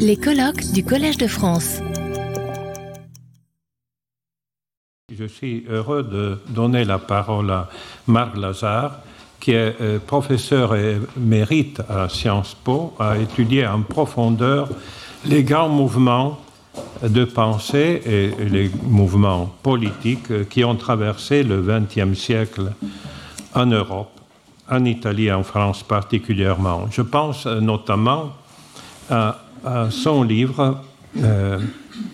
Les colloques du Collège de France. Je suis heureux de donner la parole à Marc Lazare, qui est euh, professeur et mérite à Sciences Po, a étudié en profondeur les grands mouvements de pensée et les mouvements politiques qui ont traversé le XXe siècle en Europe, en Italie et en France particulièrement. Je pense notamment à, son livre euh,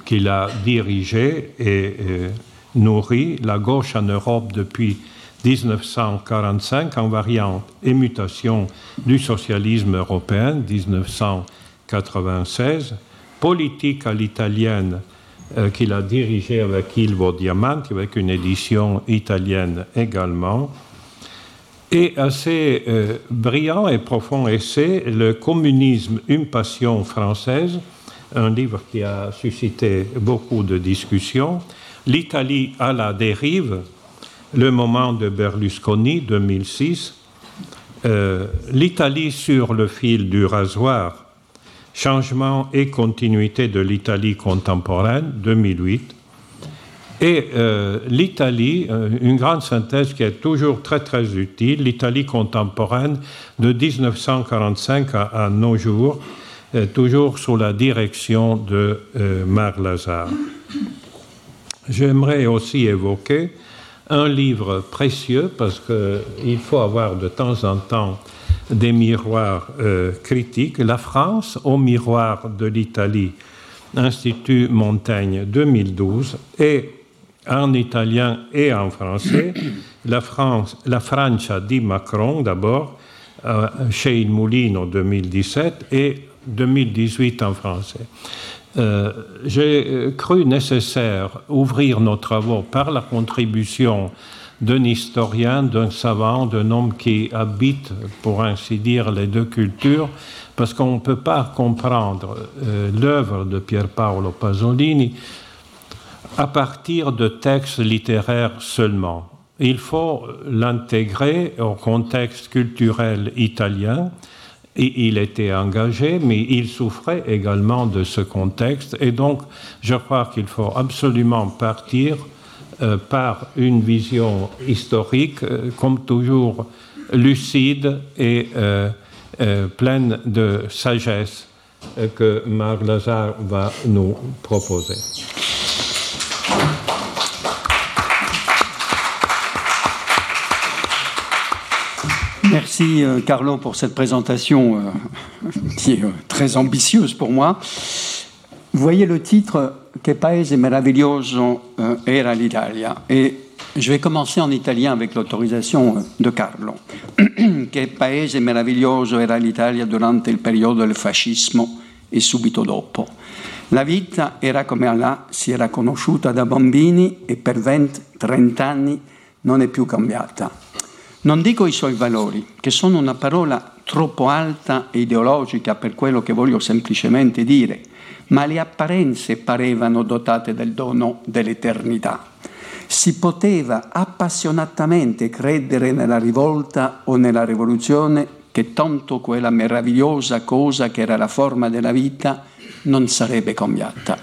qu'il a dirigé et euh, nourri, La gauche en Europe depuis 1945, en variante et mutation du socialisme européen, 1996 politique à l'italienne euh, qu'il a dirigée avec Ilvo Diamanti, avec une édition italienne également, et assez euh, brillant et profond essai, Le communisme, une passion française, un livre qui a suscité beaucoup de discussions, L'Italie à la dérive, le moment de Berlusconi, 2006, euh, L'Italie sur le fil du rasoir, Changement et continuité de l'Italie contemporaine, 2008. Et euh, l'Italie, euh, une grande synthèse qui est toujours très très utile, l'Italie contemporaine de 1945 à, nos jours, euh, toujours sous la direction de Marc Lazare. J'aimerais aussi évoquer un livre précieux parce qu'il faut avoir de temps en temps des miroirs euh, critiques. La France au miroir de l'Italie, Institut Montaigne 2012, et en italien et en français, la, France, la Francia di Macron d'abord, euh, chez Il Moulino 2017 et 2018 en français. Euh, j'ai cru nécessaire ouvrir nos travaux par la contribution d'un historien, d'un savant, d'un homme qui habite, pour ainsi dire, les deux cultures, parce qu'on ne peut pas comprendre euh, l'œuvre de Pier Paolo Pasolini à partir de textes littéraires seulement. Il faut l'intégrer au contexte culturel italien. Il était engagé, mais il souffrait également de ce contexte. Et donc, je crois qu'il faut absolument partir euh, par une vision historique, euh, comme toujours lucide et euh, pleine de sagesse que Marc Lazare va nous proposer. Merci Carlo pour cette présentation qui est très ambitieuse pour moi. Vous voyez le titre Che paese meraviglioso era l'Italia e je vais commencer en italien avec l'autorisation de Carlo. che paese meraviglioso era l'Italia durante il periodo del fascismo e subito dopo. La vita era come Allah si era conosciuta da bambini e per 20-30 anni non è più cambiata. Non dico i suoi valori, che sono una parola troppo alta e ideologica per quello che voglio semplicemente dire, ma le apparenze parevano dotate del dono dell'eternità. Si poteva appassionatamente credere nella rivolta o nella rivoluzione che tanto quella meravigliosa cosa che era la forma della vita non sarebbe cambiata.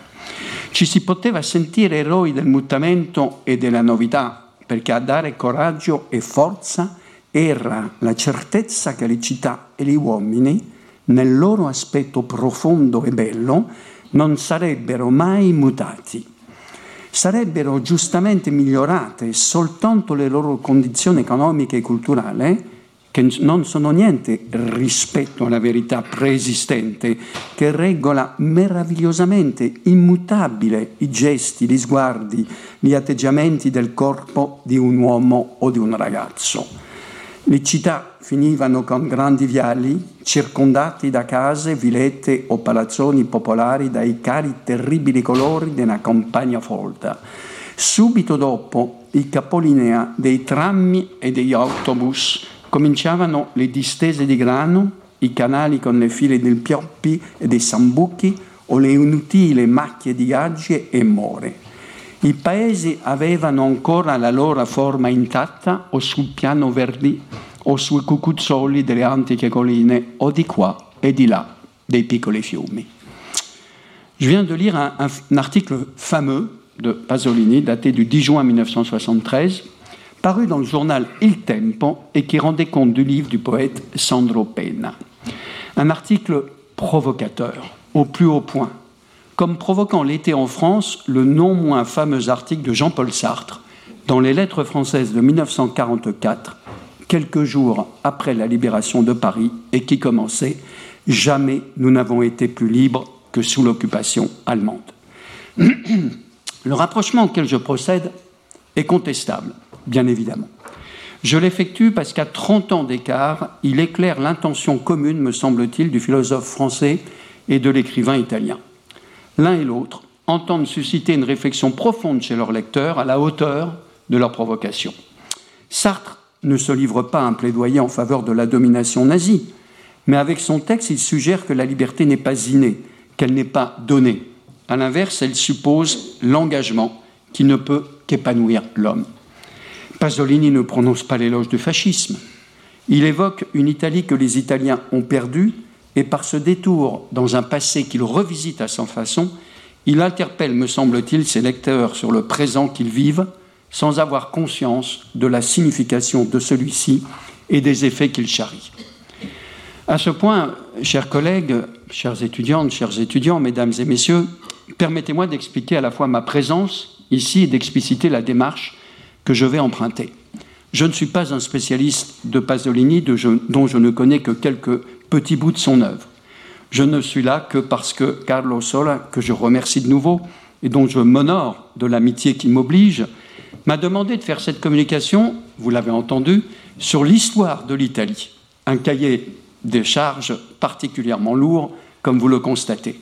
Ci si poteva sentire eroi del mutamento e della novità, perché a dare coraggio e forza era la certezza che le città e gli uomini, nel loro aspetto profondo e bello, non sarebbero mai mutati. Sarebbero giustamente migliorate soltanto le loro condizioni economiche e culturali, che non sono niente rispetto alla verità preesistente, che regola meravigliosamente immutabile i gesti, gli sguardi, gli atteggiamenti del corpo di un uomo o di un ragazzo. Le città finivano con grandi viali circondati da case, vilette o palazzoni popolari dai cari terribili colori della campagna folta. Subito dopo i capolinea dei trammi e degli autobus cominciavano le distese di grano, i canali con le file dei pioppi e dei sambuchi o le inutili macchie di gaggi e more. I paesi avevano ancora la loro forma intatta o sul piano verdi o sui cucuzzoli delle antiche colline o di qua e di là. dei piccoli fiumi. Je viens de lire un, un article fameux de Pasolini, daté du 10 juin 1973, paru dans le journal Il Tempo et qui rendait compte du livre du poète Sandro Penna. Un article provocateur, au plus haut point, comme provoquant l'été en France le non moins fameux article de Jean-Paul Sartre dans les lettres françaises de 1944, quelques jours après la libération de Paris, et qui commençait Jamais nous n'avons été plus libres que sous l'occupation allemande. Le rapprochement auquel je procède est contestable, bien évidemment. Je l'effectue parce qu'à 30 ans d'écart, il éclaire l'intention commune, me semble-t-il, du philosophe français et de l'écrivain italien. L'un et l'autre entendent susciter une réflexion profonde chez leurs lecteurs à la hauteur de leur provocation. Sartre ne se livre pas à un plaidoyer en faveur de la domination nazie, mais avec son texte, il suggère que la liberté n'est pas innée, qu'elle n'est pas donnée, à l'inverse, elle suppose l'engagement qui ne peut qu'épanouir l'homme. Pasolini ne prononce pas l'éloge du fascisme. Il évoque une Italie que les Italiens ont perdue et par ce détour dans un passé qu'il revisite à sa façon, il interpelle, me semble-t-il, ses lecteurs sur le présent qu'ils vivent sans avoir conscience de la signification de celui-ci et des effets qu'il charrie. À ce point, chers collègues, chers étudiantes, chers étudiants, mesdames et messieurs, permettez-moi d'expliquer à la fois ma présence ici et d'expliciter la démarche que je vais emprunter. Je ne suis pas un spécialiste de Pasolini dont je ne connais que quelques petits bouts de son œuvre. Je ne suis là que parce que Carlo Sola, que je remercie de nouveau et dont je m'honore de l'amitié qui m'oblige, m'a demandé de faire cette communication, vous l'avez entendu, sur l'histoire de l'Italie. Un cahier des charges particulièrement lourd, comme vous le constatez.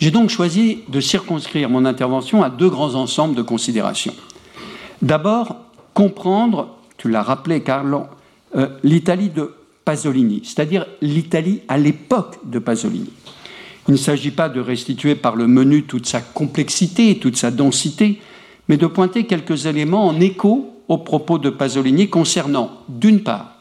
J'ai donc choisi de circonscrire mon intervention à deux grands ensembles de considérations. D'abord, comprendre, tu l'as rappelé Carlo, euh, l'Italie de Pasolini, c'est-à-dire l'Italie à l'époque de Pasolini. Il ne s'agit pas de restituer par le menu toute sa complexité, toute sa densité, mais de pointer quelques éléments en écho aux propos de Pasolini concernant, d'une part,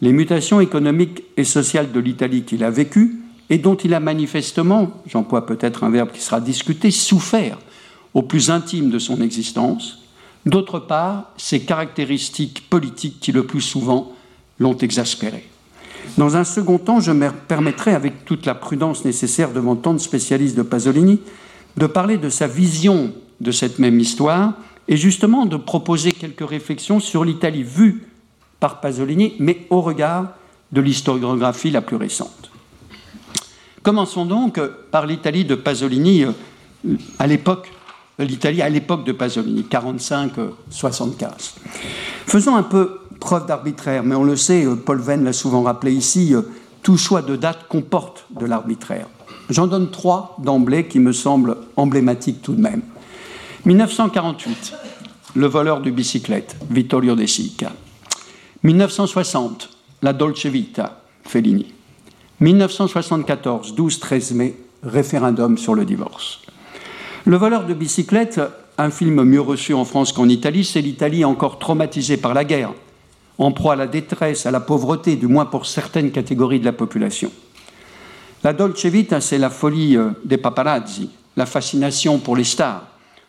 les mutations économiques et sociales de l'Italie qu'il a vécues, et dont il a manifestement, j'emploie peut-être un verbe qui sera discuté, souffert au plus intime de son existence, d'autre part, ses caractéristiques politiques qui le plus souvent l'ont exaspéré. Dans un second temps, je me permettrai, avec toute la prudence nécessaire devant tant de spécialistes de Pasolini, de parler de sa vision de cette même histoire et justement de proposer quelques réflexions sur l'Italie vue par Pasolini, mais au regard de l'historiographie la plus récente. Commençons donc par l'Italie de Pasolini euh, à l'époque, l'Italie à l'époque de Pasolini, 45-75. Faisons un peu preuve d'arbitraire, mais on le sait, euh, Paul Venn l'a souvent rappelé ici, euh, tout choix de date comporte de l'arbitraire. J'en donne trois d'emblée qui me semblent emblématiques tout de même. 1948, le voleur de bicyclette, Vittorio De Sica. 1960, la Dolce Vita, Fellini. 1974, 12-13 mai, référendum sur le divorce. Le voleur de bicyclette, un film mieux reçu en France qu'en Italie, c'est l'Italie encore traumatisée par la guerre, en proie à la détresse, à la pauvreté, du moins pour certaines catégories de la population. La Dolce Vita, c'est la folie euh, des paparazzi, la fascination pour les stars,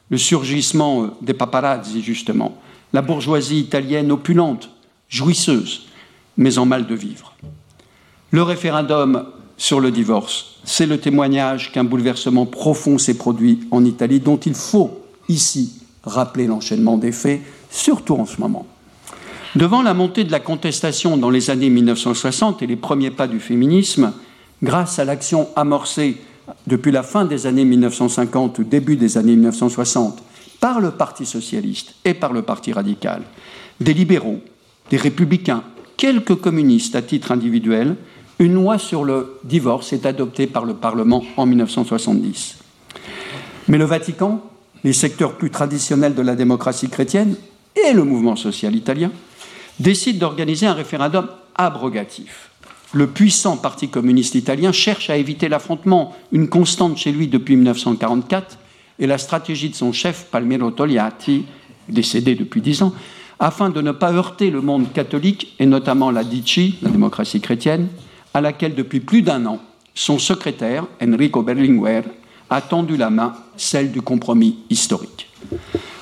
le surgissement euh, des paparazzi, justement, la bourgeoisie italienne opulente, jouisseuse, mais en mal de vivre. Le référendum sur le divorce, c'est le témoignage qu'un bouleversement profond s'est produit en Italie, dont il faut ici rappeler l'enchaînement des faits, surtout en ce moment. Devant la montée de la contestation dans les années 1960 et les premiers pas du féminisme, grâce à l'action amorcée depuis la fin des années 1950 ou début des années 1960 par le Parti socialiste et par le Parti radical, des libéraux, des républicains, quelques communistes à titre individuel, une loi sur le divorce est adoptée par le Parlement en 1970. Mais le Vatican, les secteurs plus traditionnels de la démocratie chrétienne et le mouvement social italien décident d'organiser un référendum abrogatif. Le puissant Parti communiste italien cherche à éviter l'affrontement, une constante chez lui depuis 1944, et la stratégie de son chef, Palmiro Togliatti, décédé depuis dix ans, afin de ne pas heurter le monde catholique, et notamment la Dici, la démocratie chrétienne, à laquelle depuis plus d'un an son secrétaire, Enrico Berlinguer, a tendu la main, celle du compromis historique.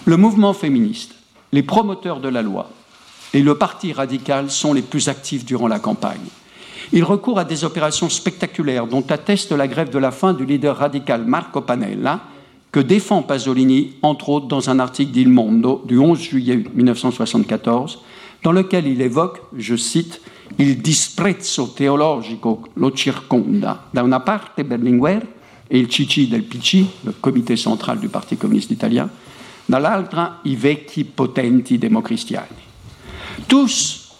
Le mouvement féministe, les promoteurs de la loi et le parti radical sont les plus actifs durant la campagne. Ils recourent à des opérations spectaculaires dont atteste la grève de la faim du leader radical Marco Panella, que défend Pasolini, entre autres dans un article d'Il Mondo du 11 juillet 1974, dans lequel il évoque, je cite, Il disprezzo teologico lo circonda, da una Berlinguer et il CICI del PC, le comité central du Parti communiste italien, dall'altra i vecchi potenti democristiani. Tous,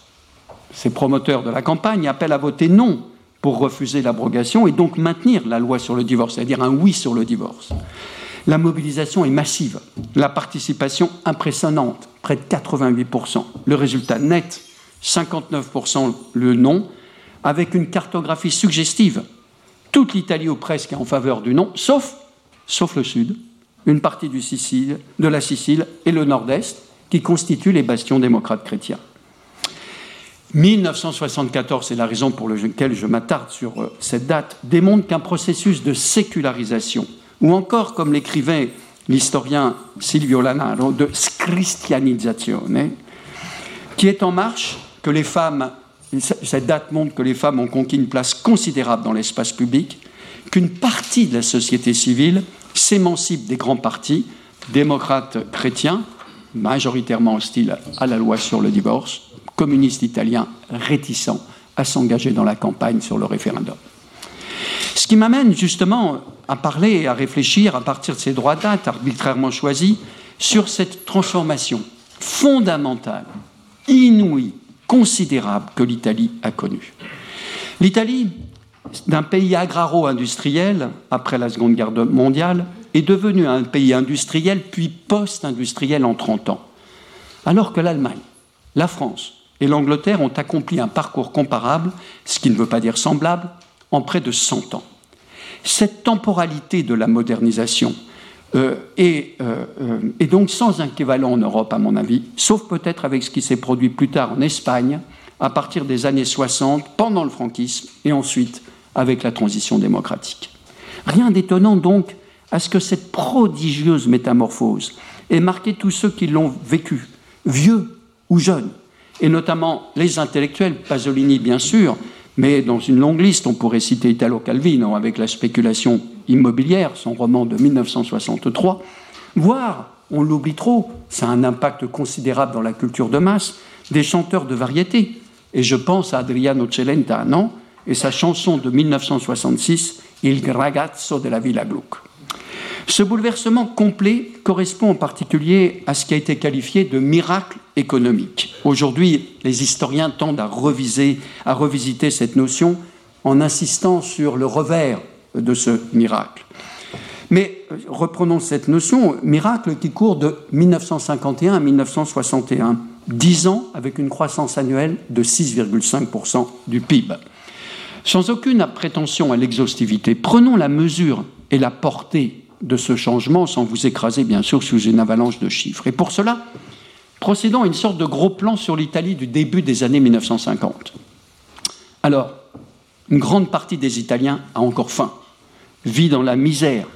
ces promoteurs de la campagne, appellent à voter non pour refuser l'abrogation et donc maintenir la loi sur le divorce, c'est-à-dire un oui sur le divorce. La mobilisation est massive, la participation impressionnante, près de 88%. Le résultat net, 59% le non, avec une cartographie suggestive. Toute l'Italie ou presque est en faveur du non, sauf, sauf le sud, une partie du Sicile, de la Sicile et le nord-est, qui constituent les bastions démocrates chrétiens. 1974, c'est la raison pour laquelle je m'attarde sur euh, cette date, démontre qu'un processus de sécularisation, ou encore, comme l'écrivait l'historien Silvio Lanaro, de scristianisazione, qui est en marche, que les femmes, cette date montre que les femmes ont conquis une place considérable dans l'espace public, qu'une partie de la société civile s'émancipe des grands partis, démocrates chrétiens, majoritairement hostiles à la loi sur le divorce, communistes italiens réticents à s'engager dans la campagne sur le référendum. Ce qui m'amène justement à parler et à réfléchir à partir de ces droits dates arbitrairement choisis sur cette transformation fondamentale, inouïe, considérable que l'Italie a connue. L'Italie, d'un pays agraro-industriel après la Seconde Guerre mondiale, est devenue un pays industriel puis post-industriel en 30 ans. Alors que l'Allemagne, la France et l'Angleterre ont accompli un parcours comparable, ce qui ne veut pas dire semblable, en près de 100 ans. Cette temporalité de la modernisation euh, est, euh, est, donc sans équivalent en Europe, à mon avis, sauf peut-être avec ce qui s'est produit plus tard en Espagne, à partir des années 60, pendant le franquisme, et ensuite avec la transition démocratique. Rien d'étonnant donc à ce que cette prodigieuse métamorphose ait marqué tous ceux qui l'ont vécu, vieux ou jeunes, et notamment les intellectuels, Pasolini bien sûr, mais dans une longue liste, on pourrait citer Italo Calvino avec la spéculation immobilière, son roman de 1963, voire, on l'oublie trop, ça a un impact considérable dans la culture de masse, des chanteurs de variété. Et je pense à Adriano Celentano et sa chanson de 1966, Il ragazzo della Villa Gluck. Ce bouleversement complet correspond en particulier à ce qui a été qualifié de miracle économique. Aujourd'hui, les historiens tendent à revisiter cette notion en insistant sur le revers de ce miracle. Mais reprenons cette notion, miracle qui court de 1951 à 1961, 10 ans avec une croissance annuelle de 6,5% du PIB. Sans aucune prétention à l'exhaustivité, prenons la mesure et la portée de ce changement sans vous écraser bien sûr sous une avalanche de chiffres. Et pour cela, procédons à une sorte de gros plan sur l'Italie du début des années 1950. Alors, une grande partie des Italiens a encore faim, vit dans la misère.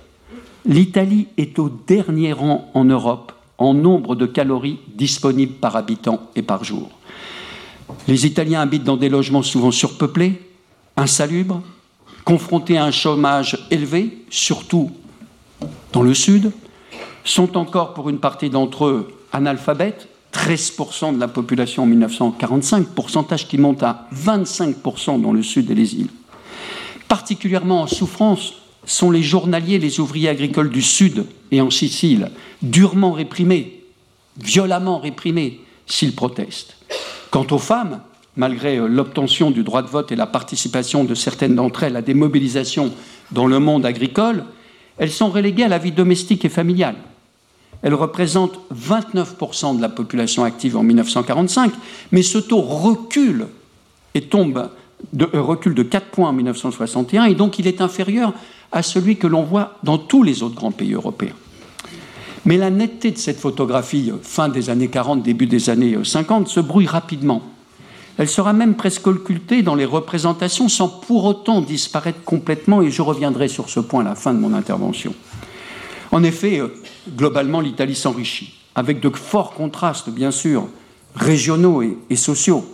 L'Italie est au dernier rang en Europe en nombre de calories disponibles par habitant et par jour. Les Italiens habitent dans des logements souvent surpeuplés, insalubres, confrontés à un chômage élevé, surtout dans le Sud, sont encore pour une partie d'entre eux analphabètes, 13% de la population en 1945, pourcentage qui monte à 25% dans le Sud et les îles. Particulièrement en souffrance sont les journaliers, les ouvriers agricoles du Sud et en Sicile, durement réprimés, violemment réprimés, s'ils protestent. Quant aux femmes, malgré euh, l'obtention du droit de vote et la participation de certaines d'entre elles à des mobilisations dans le monde agricole, elles sont reléguées à la vie domestique et familiale. Elles représentent 29% de la population active en 1945, mais ce taux recule et tombe de, euh, recule de 4 points en 1961, et donc il est inférieur à celui que l'on voit dans tous les autres grands pays européens. Mais la netteté de cette photographie, euh, fin des années 40, début des années 50, se brouille rapidement. Elle sera même presque occultée dans les représentations sans pour autant disparaître complètement, et je reviendrai sur ce point à la fin de mon intervention. En effet, euh, globalement, l'Italie s'enrichit, avec de forts contrastes, bien sûr, régionaux et, sociaux.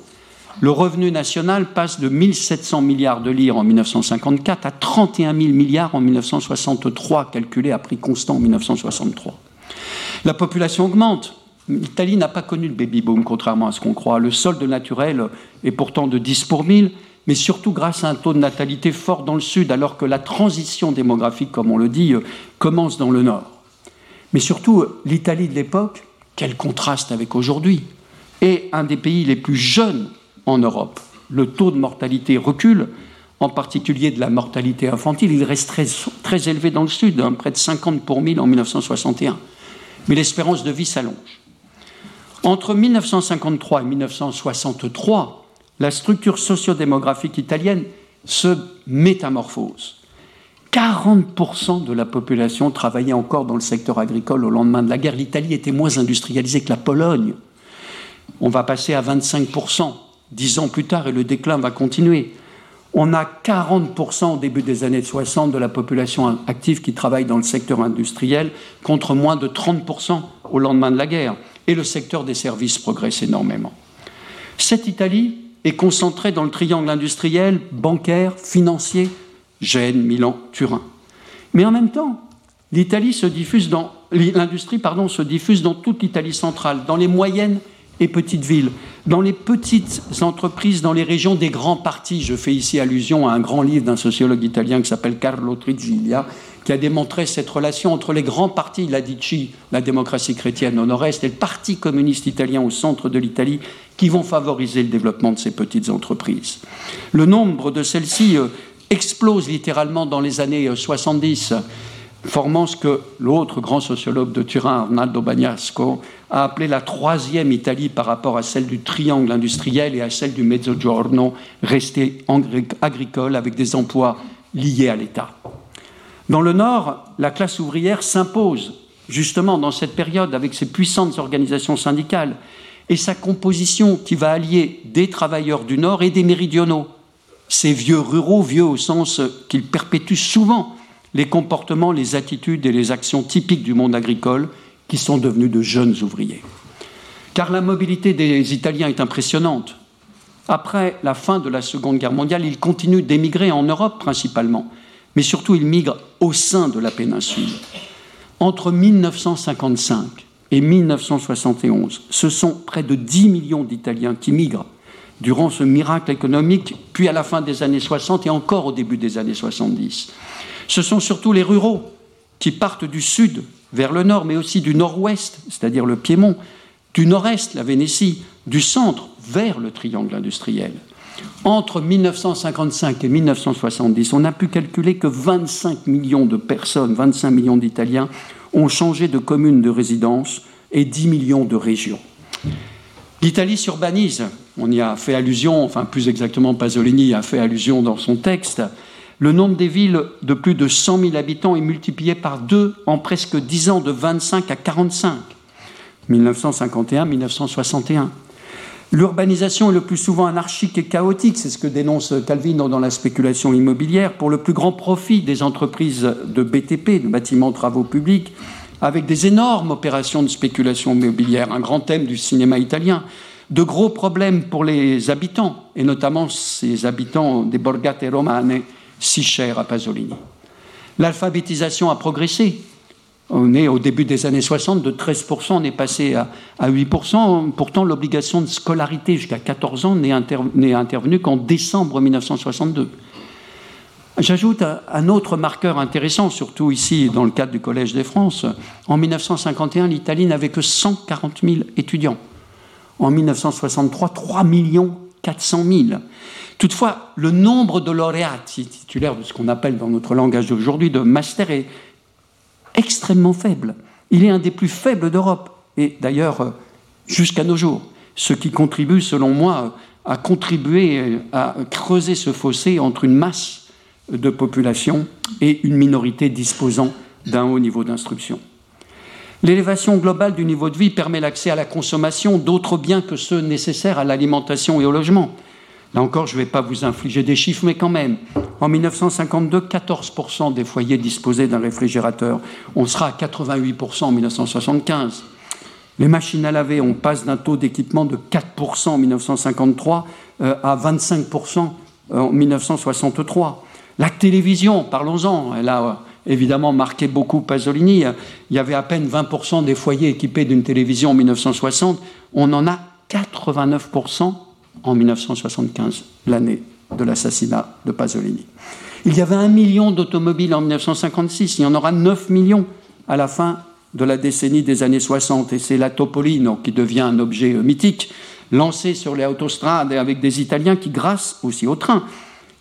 Le revenu national passe de 1700 milliards de lire en 1954 à 31 000 milliards en 1963, calculé à prix constant en 1963. La population augmente, L'Italie n'a pas connu le baby-boom, contrairement à ce qu'on croit. Le solde naturel est pourtant de 10 pour 1000, mais surtout grâce à un taux de natalité fort dans le sud, alors que la transition démographique, comme on le dit, commence dans le nord. Mais surtout, l'Italie de l'époque, quel contraste avec aujourd'hui, est un des pays les plus jeunes en Europe. Le taux de mortalité recule, en particulier de la mortalité infantile. Il reste très, élevé dans le sud, hein, près de 50 pour 1000 en 1961. Mais l'espérance de vie s'allonge. Entre 1953 et 1963, la structure sociodémographique italienne se métamorphose. 40% de la population travaillait encore dans le secteur agricole au lendemain de la guerre. L'Italie était moins industrialisée que la Pologne. On va passer à 25% dix ans plus tard et le déclin va continuer. On a 40% au début des années 60 de la population active qui travaille dans le secteur industriel contre moins de 30% au lendemain de la guerre et le secteur des services progresse énormément. Cette Italie est concentrée dans le triangle industriel, bancaire, financier, Gênes, Milan, Turin. Mais en même temps, l'Italie se diffuse dans l'industrie pardon se diffuse dans toute l'Italie centrale, dans les moyennes et petites villes, dans les petites entreprises, dans les régions des grands partis. Je fais ici allusion à un grand livre d'un sociologue italien qui s'appelle Carlo Trigiglia, qui a démontré cette relation entre les grands partis, la Dici, la démocratie chrétienne au nord-est, et le Parti communiste italien au centre de l'Italie, qui vont favoriser le développement de ces petites entreprises. Le nombre de celles-ci euh, explose littéralement dans les années 70, euh, formant ce que l'autre grand sociologue de Turin, Arnaldo Bagnasco, a appelé la troisième Italie par rapport à celle du triangle industriel et à celle du Mezzogiorno, restée agricole avec des emplois liés à l'État. Dans le Nord, la classe ouvrière s'impose justement dans cette période avec ses puissantes organisations syndicales et sa composition qui va allier des travailleurs du Nord et des méridionaux, ces vieux ruraux, vieux au sens qu'ils perpétuent souvent les comportements, les attitudes et les actions typiques du monde agricole qui sont devenus de jeunes ouvriers. Car la mobilité des Italiens est impressionnante. Après la fin de la Seconde Guerre mondiale, ils continuent d'émigrer en Europe principalement, mais surtout ils migrent au sein de la péninsule. Entre 1955 et 1971, ce sont près de 10 millions d'Italiens qui migrent durant ce miracle économique, puis à la fin des années 60 et encore au début des années 70. Ce sont surtout les ruraux qui partent du sud vers le nord, mais aussi du nord-ouest, c'est-à-dire le Piémont, du nord-est, la Vénétie, du centre vers le triangle industriel. Entre 1955 et 1970, on a pu calculer que 25 millions de personnes, 25 millions d'Italiens, ont changé de commune de résidence et 10 millions de régions. L'Italie s'urbanise, on y a fait allusion, enfin plus exactement Pasolini a fait allusion dans son texte. Le nombre des villes de plus de 100 000 habitants est multiplié par deux en presque 10 ans, de 25 à 45. 1951-1961. L'urbanisation est le plus souvent anarchique et chaotique, c'est ce que dénonce Calvino dans la spéculation immobilière, pour le plus grand profit des entreprises de BTP, de bâtiments travaux publics, avec des énormes opérations de spéculation immobilière, un grand thème du cinéma italien, de gros problèmes pour les habitants, et notamment ces habitants des Borgate Romane, si chers à Pasolini. L'alphabétisation a progressé, on est au début des années 60, de 13%, on est passé à, 8%. Pourtant, l'obligation de scolarité jusqu'à 14 ans n'est intervenue qu'en décembre 1962. J'ajoute un autre marqueur intéressant, surtout ici dans le cadre du Collège des France. En 1951, l'Italie n'avait que 140 000 étudiants. En 1963, 3 400 000. Toutefois, le nombre de lauréats titulaires de ce qu'on appelle dans notre langage d'aujourd'hui de master est extrêmement faible. Il est un des plus faibles d'Europe, et d'ailleurs euh, jusqu'à nos jours, ce qui contribue, selon moi, à contribuer à creuser ce fossé entre une masse de population et une minorité disposant d'un haut niveau d'instruction. L'élévation globale du niveau de vie permet l'accès à la consommation d'autres biens que ceux nécessaires à l'alimentation et au logement. Là encore, je ne vais pas vous infliger des chiffres, mais quand même. En 1952, 14% des foyers disposaient d'un réfrigérateur. On sera à 88% en 1975. Les machines à laver, on passe d'un taux d'équipement de 4% en 1953 euh, à 25% en 1963. La télévision, parlons-en, elle a évidemment marqué beaucoup Pasolini. Il y avait à peine 20% des foyers équipés d'une télévision en 1960. On en a 89% en 1975, l'année de l'assassinat de Pasolini. Il y avait un million d'automobiles en 1956, il y en aura 9 millions à la fin de la décennie des années 60, et c'est la Topolino qui devient un objet mythique, lancé sur les autostrades avec des Italiens qui, grâce aussi au train,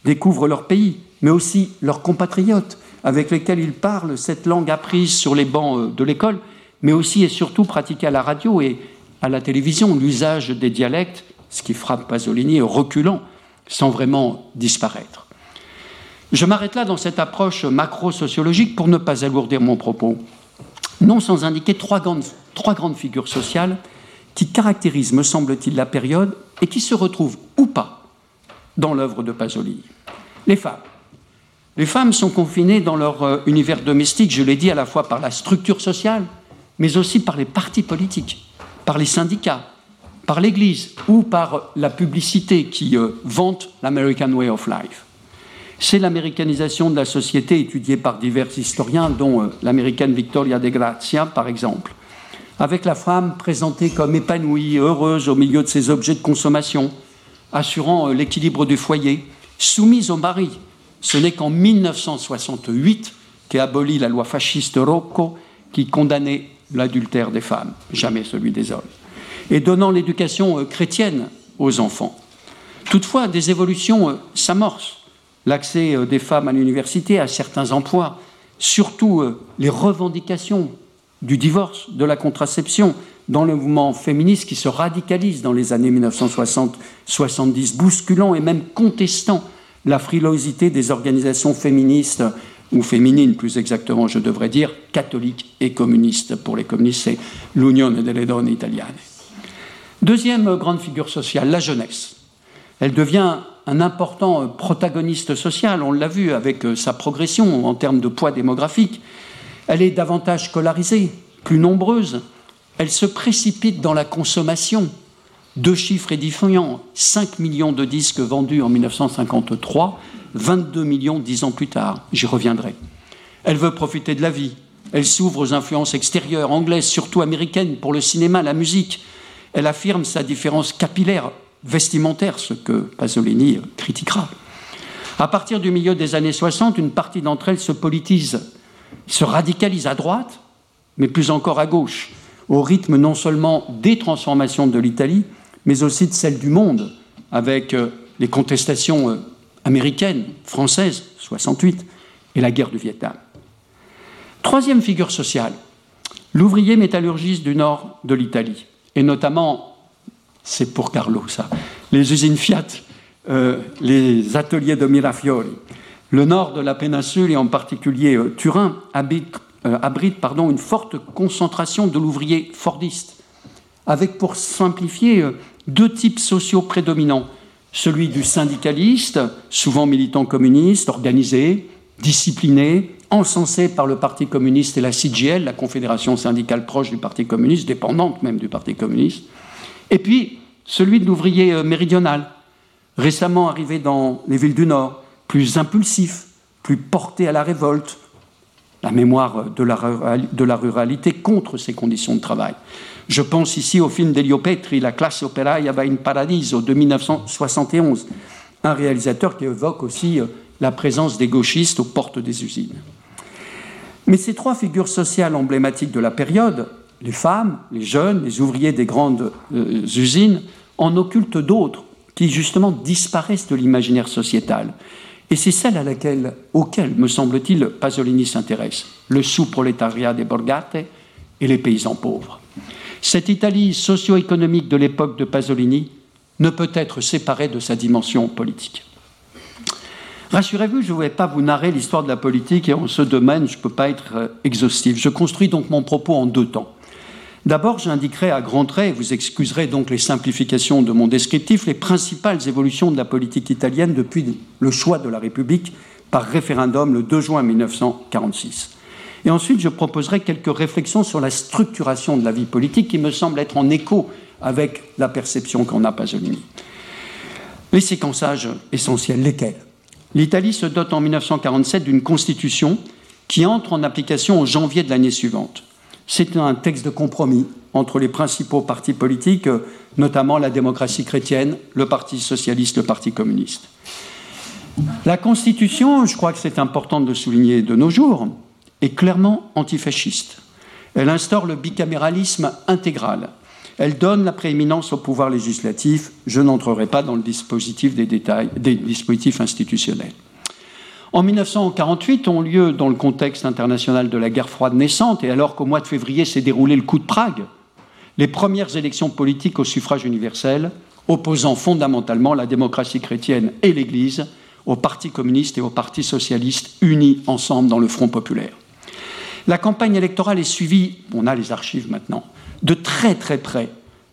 découvrent leur pays, mais aussi leurs compatriotes, avec lesquels ils parlent cette langue apprise sur les bancs euh, de l'école, mais aussi et surtout pratiquée à la radio et à la télévision, l'usage des dialectes, ce qui frappe Pasolini, reculant sans vraiment disparaître. Je m'arrête là dans cette approche macro-sociologique pour ne pas alourdir mon propos, non sans indiquer trois grandes, trois grandes figures sociales qui caractérisent, me semble-t-il, la période et qui se retrouvent ou pas dans l'œuvre de Pasolini. Les femmes. Les femmes sont confinées dans leur euh, univers domestique, je l'ai dit, à la fois par la structure sociale, mais aussi par les partis politiques, par les syndicats, par l'Église ou par la publicité qui euh, vante l'American Way of Life. C'est l'américanisation de la société étudiée par divers historiens, dont euh, l'américaine Victoria de Grazia, par exemple, avec la femme présentée comme épanouie, heureuse au milieu de ses objets de consommation, assurant l'équilibre du foyer, soumise au mari, ce n'est qu'en 1968 qu'est abolie la loi fasciste Rocco qui condamnait l'adultère des femmes, jamais celui des hommes, et donnant l'éducation euh, chrétienne aux enfants. Toutefois, des évolutions euh, s'amorcent. L'accès euh, des femmes à l'université, à certains emplois, surtout les revendications du divorce, de la contraception, dans le mouvement féministe qui se radicalise dans les années 1960-70, bousculant et même contestant la frilosité des organisations féministes, ou féminines plus exactement, je devrais dire, catholiques et communistes. Pour les communistes, c'est l'Unione delle Donne Italiane. Deuxième grande figure sociale, la jeunesse. Elle devient un important protagoniste social, on l'a vu avec sa progression en termes de poids démographique. Elle est davantage scolarisée, plus nombreuse. Elle se précipite dans la consommation, deux chiffres édifiants 5 millions de disques vendus en 1953, 22 millions dix ans plus tard. J'y reviendrai. Elle veut profiter de la vie. Elle s'ouvre aux influences extérieures, anglaises, surtout américaines, pour le cinéma, la musique. Elle affirme sa différence capillaire, vestimentaire, ce que Pasolini critiquera. À partir du milieu des années 60, une partie d'entre elles se politise, se radicalise à droite, mais plus encore à gauche, au rythme non seulement des transformations de l'Italie, mais aussi de celle du monde, avec euh, les contestations euh, américaines, françaises, 68, et la guerre du Vietnam. Troisième figure sociale, l'ouvrier métallurgiste du nord de l'Italie, et notamment, c'est pour Carlo ça, les usines Fiat, euh, les ateliers de Mirafiori. Le nord de la péninsule, et en particulier Turin, abrite pardon, une forte concentration de l'ouvrier fordiste, avec pour simplifier deux types sociaux prédominants. Celui du syndicaliste, souvent militant communiste, organisé, discipliné, encensé par le Parti communiste et la CGL, la confédération syndicale proche du Parti communiste, dépendante même du Parti communiste. Et puis celui de l'ouvrier euh, méridional, récemment arrivé dans les villes du Nord, plus impulsif, plus porté à la révolte, la mémoire la, de la ruralité contre ces conditions de travail. Je pense ici au film d'Elio Petri, La classe operaia va in paradiso de 1971, un réalisateur qui évoque aussi euh, la présence des gauchistes aux portes des usines. Mais ces trois figures sociales emblématiques de la période, les femmes, les jeunes, les ouvriers des grandes euh, usines, en occultent d'autres qui justement disparaissent de l'imaginaire sociétal. Et c'est celle à laquelle, auquel, me semble-t-il, Pasolini s'intéresse, le sous-prolétariat des borgate et les paysans pauvres. Cette Italie socio-économique de l'époque de Pasolini ne peut être séparée de sa dimension politique. Rassurez-vous, je ne vais pas vous narrer l'histoire de la politique et en ce domaine, je ne peux pas être euh, exhaustif. Je construis donc mon propos en deux temps. D'abord, j'indiquerai à grands traits, et vous excuserez donc les simplifications de mon descriptif, les principales évolutions de la politique italienne depuis le choix de la République par référendum le 2 juin 1946. Et ensuite, je proposerai quelques réflexions sur la structuration de la vie politique qui me semble être en écho avec la perception qu'on a Pasolini. Les séquençages essentiels, lesquels? L'Italie se dote en 1947 d'une constitution qui entre en application en janvier de l'année suivante. C'est un texte de compromis entre les principaux partis politiques, notamment la démocratie chrétienne, le Parti socialiste, le Parti communiste. La Constitution, je crois que c'est important de le souligner de nos jours, est clairement antifasciste. Elle instaure le bicaméralisme intégral. Elle donne la prééminence au pouvoir législatif. Je n'entrerai pas dans le dispositif des détails des dispositifs institutionnels. En 1948 ont lieu, dans le contexte international de la guerre froide naissante, et alors qu'au mois de février s'est déroulé le coup de Prague, les premières élections politiques au suffrage universel, opposant fondamentalement la démocratie chrétienne et l'Église au Parti communiste et au Parti socialiste unis ensemble dans le Front populaire. La campagne électorale est suivie, on a les archives maintenant, de très très près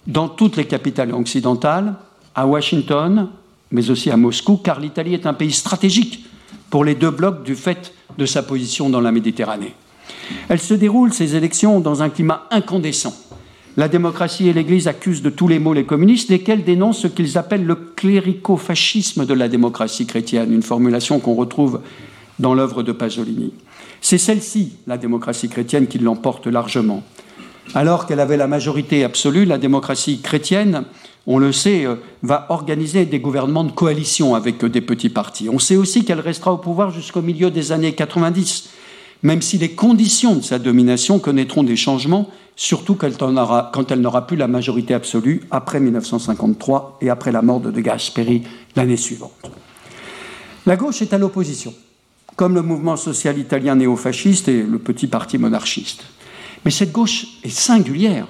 dans toutes les capitales occidentales, à Washington, mais aussi à Moscou, car l'Italie est un pays stratégique pour les deux blocs du fait de sa position dans la Méditerranée. Elle se déroule, ces élections, dans un climat incandescent. La démocratie et l'Église accusent de tous les maux les communistes, lesquels dénoncent ce qu'ils appellent le clérico-fascisme de la démocratie chrétienne, une formulation qu'on retrouve dans l'œuvre de Pasolini. C'est celle-ci, la démocratie chrétienne, qui l'emporte largement. Alors qu'elle avait la majorité absolue, la démocratie chrétienne, on le sait, euh, va organiser des gouvernements de coalition avec euh, des petits partis. On sait aussi qu'elle restera au pouvoir jusqu'au milieu des années 90, même si les conditions de sa domination connaîtront des changements, surtout quand elle n'aura plus la majorité absolue après 1953 et après la mort de De Gasperi l'année suivante. La gauche est à l'opposition comme le mouvement social italien néofasciste et le petit parti monarchiste. Mais cette gauche est singulière.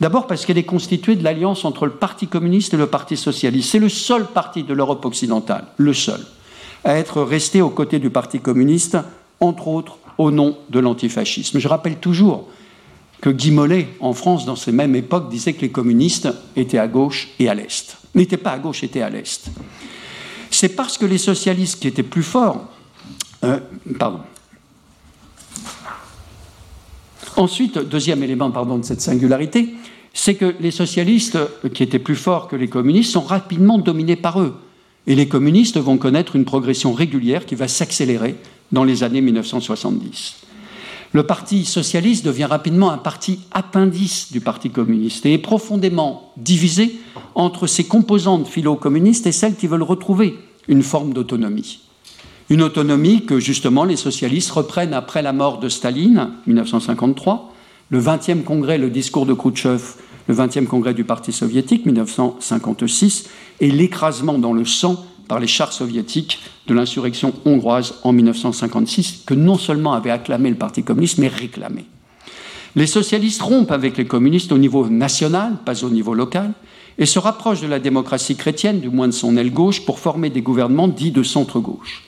D'abord parce qu'elle est constituée de l'alliance entre le Parti communiste et le Parti socialiste. C'est le seul parti de l'Europe occidentale, le seul, à être resté aux côtés du Parti communiste, entre autres au nom de l'antifascisme. Je rappelle toujours que Guy Mollet, en France, dans ces mêmes époques, disait que les communistes étaient à gauche et à l'est. N'étaient pas à gauche, étaient à l'est. C'est parce que les socialistes, qui étaient plus forts, euh. Ensuite, deuxième élément de cette singularité, c'est que les socialistes, qui étaient plus forts que les communistes, sont rapidement dominés par eux. Et les communistes vont connaître une progression régulière qui va s'accélérer dans les années 1970. Le Parti socialiste devient rapidement un parti appendice du Parti communiste et est profondément divisé entre ses composantes philo-communistes et celles qui veulent retrouver une forme d'autonomie. Une autonomie que justement les socialistes reprennent après la mort de Staline, 1953, le 20e congrès, le discours de Khrouchtchev, le 20e congrès du Parti soviétique, 1956, et l'écrasement dans le sang par les chars soviétiques de l'insurrection hongroise en 1956, que non seulement avait acclamé le Parti communiste, mais réclamé. Les socialistes rompent avec les communistes au niveau national, pas au niveau local, et se rapprochent de la démocratie chrétienne, du moins de son aile gauche, pour former des gouvernements dits de centre-gauche.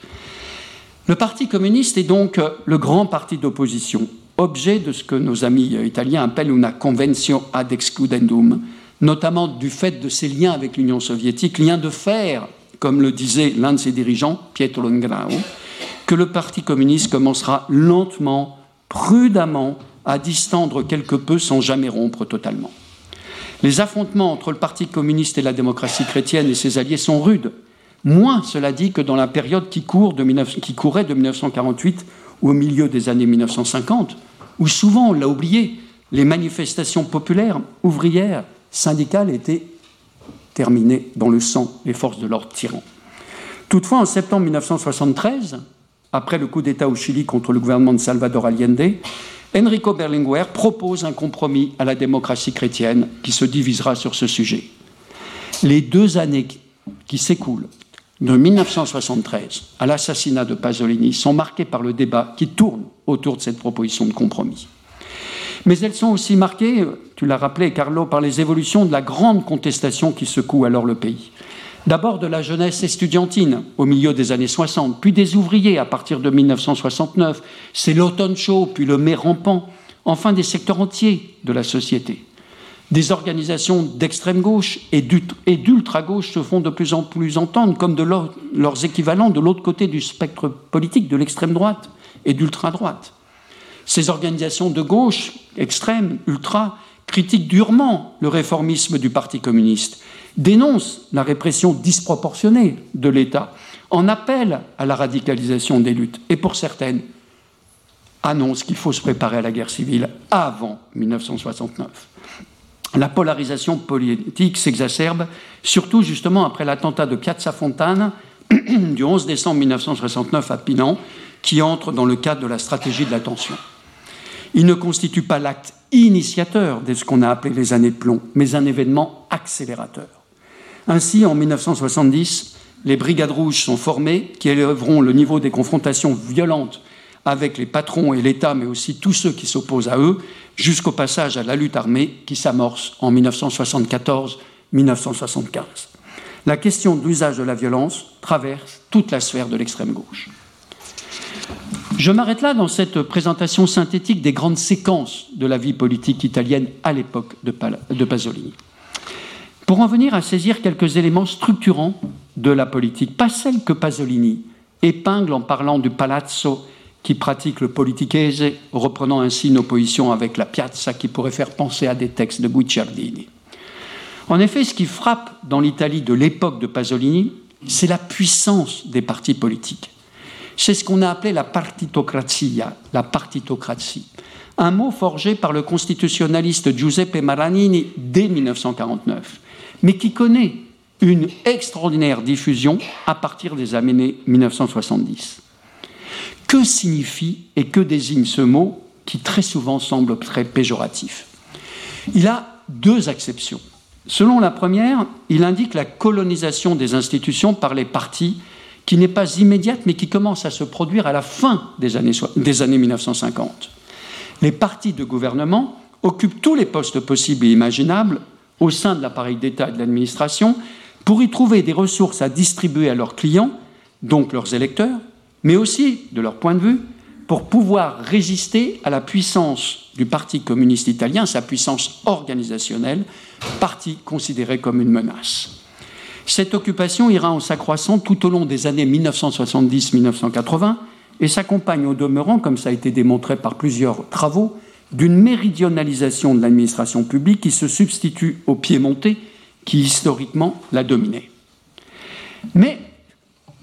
Le Parti communiste est donc le grand parti d'opposition, objet de ce que nos amis italiens appellent une convention ad excludendum, notamment du fait de ses liens avec l'Union soviétique, liens de fer, comme le disait l'un de ses dirigeants, Pietro Longrao, que le Parti communiste commencera lentement, prudemment, à distendre quelque peu sans jamais rompre totalement. Les affrontements entre le Parti communiste et la démocratie chrétienne et ses alliés sont rudes. Moins, cela dit, que dans la période qui, courait de 1948 au milieu des années 1950, où souvent, on l'a oublié, les manifestations populaires, ouvrières, syndicales étaient terminées dans le sang des forces de l'ordre tyran. Toutefois, en septembre 1973, après le coup d'État au Chili contre le gouvernement de Salvador Allende, Enrico Berlinguer propose un compromis à la démocratie chrétienne qui se divisera sur ce sujet. Les deux années qui s'écoulent de 1973 à l'assassinat de Pasolini sont marquées par le débat qui tourne autour de cette proposition de compromis. Mais elles sont aussi marquées, tu l'as rappelé Carlo, par les évolutions de la grande contestation qui secoue alors le pays. D'abord de la jeunesse estudiantine au milieu des années 60, puis des ouvriers à partir de 1969. C'est l'automne chaud, puis le mai rampant, enfin des secteurs entiers de la société. Des organisations d'extrême gauche et d'ultra-gauche se font de plus en plus entendre comme de leurs équivalents de l'autre côté du spectre politique, de l'extrême droite et d'ultra-droite. Ces organisations de gauche, extrême, ultra, critiquent durement le réformisme du Parti communiste, dénoncent la répression disproportionnée de l'État, en appellent à la radicalisation des luttes, et pour certaines, annoncent qu'il faut se préparer à la guerre civile avant 1969 la polarisation politique s'exacerbe, surtout justement après l'attentat de Piazza Fontana du 11 décembre 1969 à Pinan, qui entre dans le cadre de la stratégie de l'attention. Il ne constitue pas l'acte initiateur de ce qu'on a appelé les années de plomb, mais un événement accélérateur. Ainsi, en 1970, les brigades rouges sont formées, qui élèveront le niveau des confrontations violentes avec les patrons et l'État, mais aussi tous ceux qui s'opposent à eux, jusqu'au passage à la lutte armée qui s'amorce en 1974-1975. La question de l'usage de la violence traverse toute la sphère de l'extrême gauche. Je m'arrête là dans cette présentation synthétique des grandes séquences de la vie politique italienne à l'époque de, Pasolini. Pour en venir à saisir quelques éléments structurants de la politique, pas celle que Pasolini épingle en parlant du palazzo qui pratique le politichese, reprenant ainsi une opposition avec la piazza qui pourrait faire penser à des textes de Guicciardini. En effet, ce qui frappe dans l'Italie de l'époque de Pasolini, c'est la puissance des partis politiques. C'est ce qu'on a appelé la partitocrazia, la partitocratie, un mot forgé par le constitutionnaliste Giuseppe Maranini dès 1949, mais qui connaît une extraordinaire diffusion à partir des années 1970. Que signifie et que désigne ce mot qui très souvent semble très péjoratif Il a deux exceptions. Selon la première, il indique la colonisation des institutions par les partis qui n'est pas immédiate mais qui commence à se produire à la fin des années, des années 1950. Les partis de gouvernement occupent tous les postes possibles et imaginables au sein de l'appareil d'État et de l'administration pour y trouver des ressources à distribuer à leurs clients, donc leurs électeurs, mais aussi, de leur point de vue, pour pouvoir résister à la puissance du Parti communiste italien, sa puissance organisationnelle, parti considéré comme une menace. Cette occupation ira en s'accroissant tout au long des années 1970-1980 et s'accompagne au demeurant, comme ça a été démontré par plusieurs travaux, d'une méridionalisation de l'administration publique qui se substitue au piémontais qui historiquement l'a dominé. Mais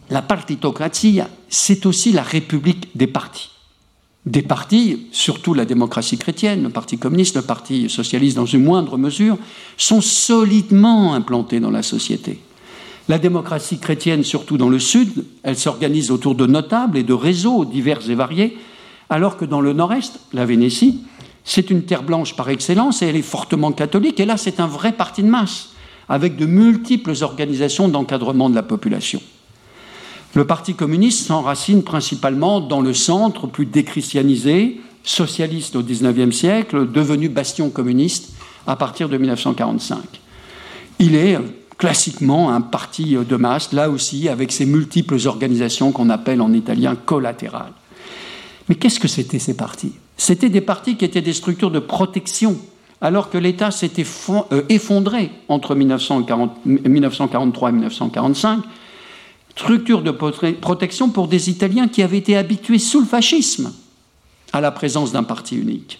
la partitocratie, c'est aussi la république des partis. Des partis, surtout la démocratie chrétienne, le Parti communiste, le Parti socialiste dans une moindre mesure, sont solidement implantés dans la société. La démocratie chrétienne, surtout dans le Sud, elle s'organise autour de notables et de réseaux divers et variés, alors que dans le Nord-Est, la Vénétie, c'est une terre blanche par excellence et elle est fortement catholique. Et là, c'est un vrai parti de masse, avec de multiples organisations d'encadrement de la population. Le Parti communiste s'enracine principalement dans le centre plus déchristianisé, socialiste au XIXe siècle, devenu bastion communiste à partir de 1945. Il est classiquement un parti de masse, là aussi avec ses multiples organisations qu'on appelle en italien collatérales. Mais qu'est-ce que c'était ces partis? C'était des partis qui étaient des structures de protection, alors que l'État s'était euh, effondré entre 1943 et 1945 structure de protection pour des Italiens qui avaient été habitués sous le fascisme à la présence d'un parti unique.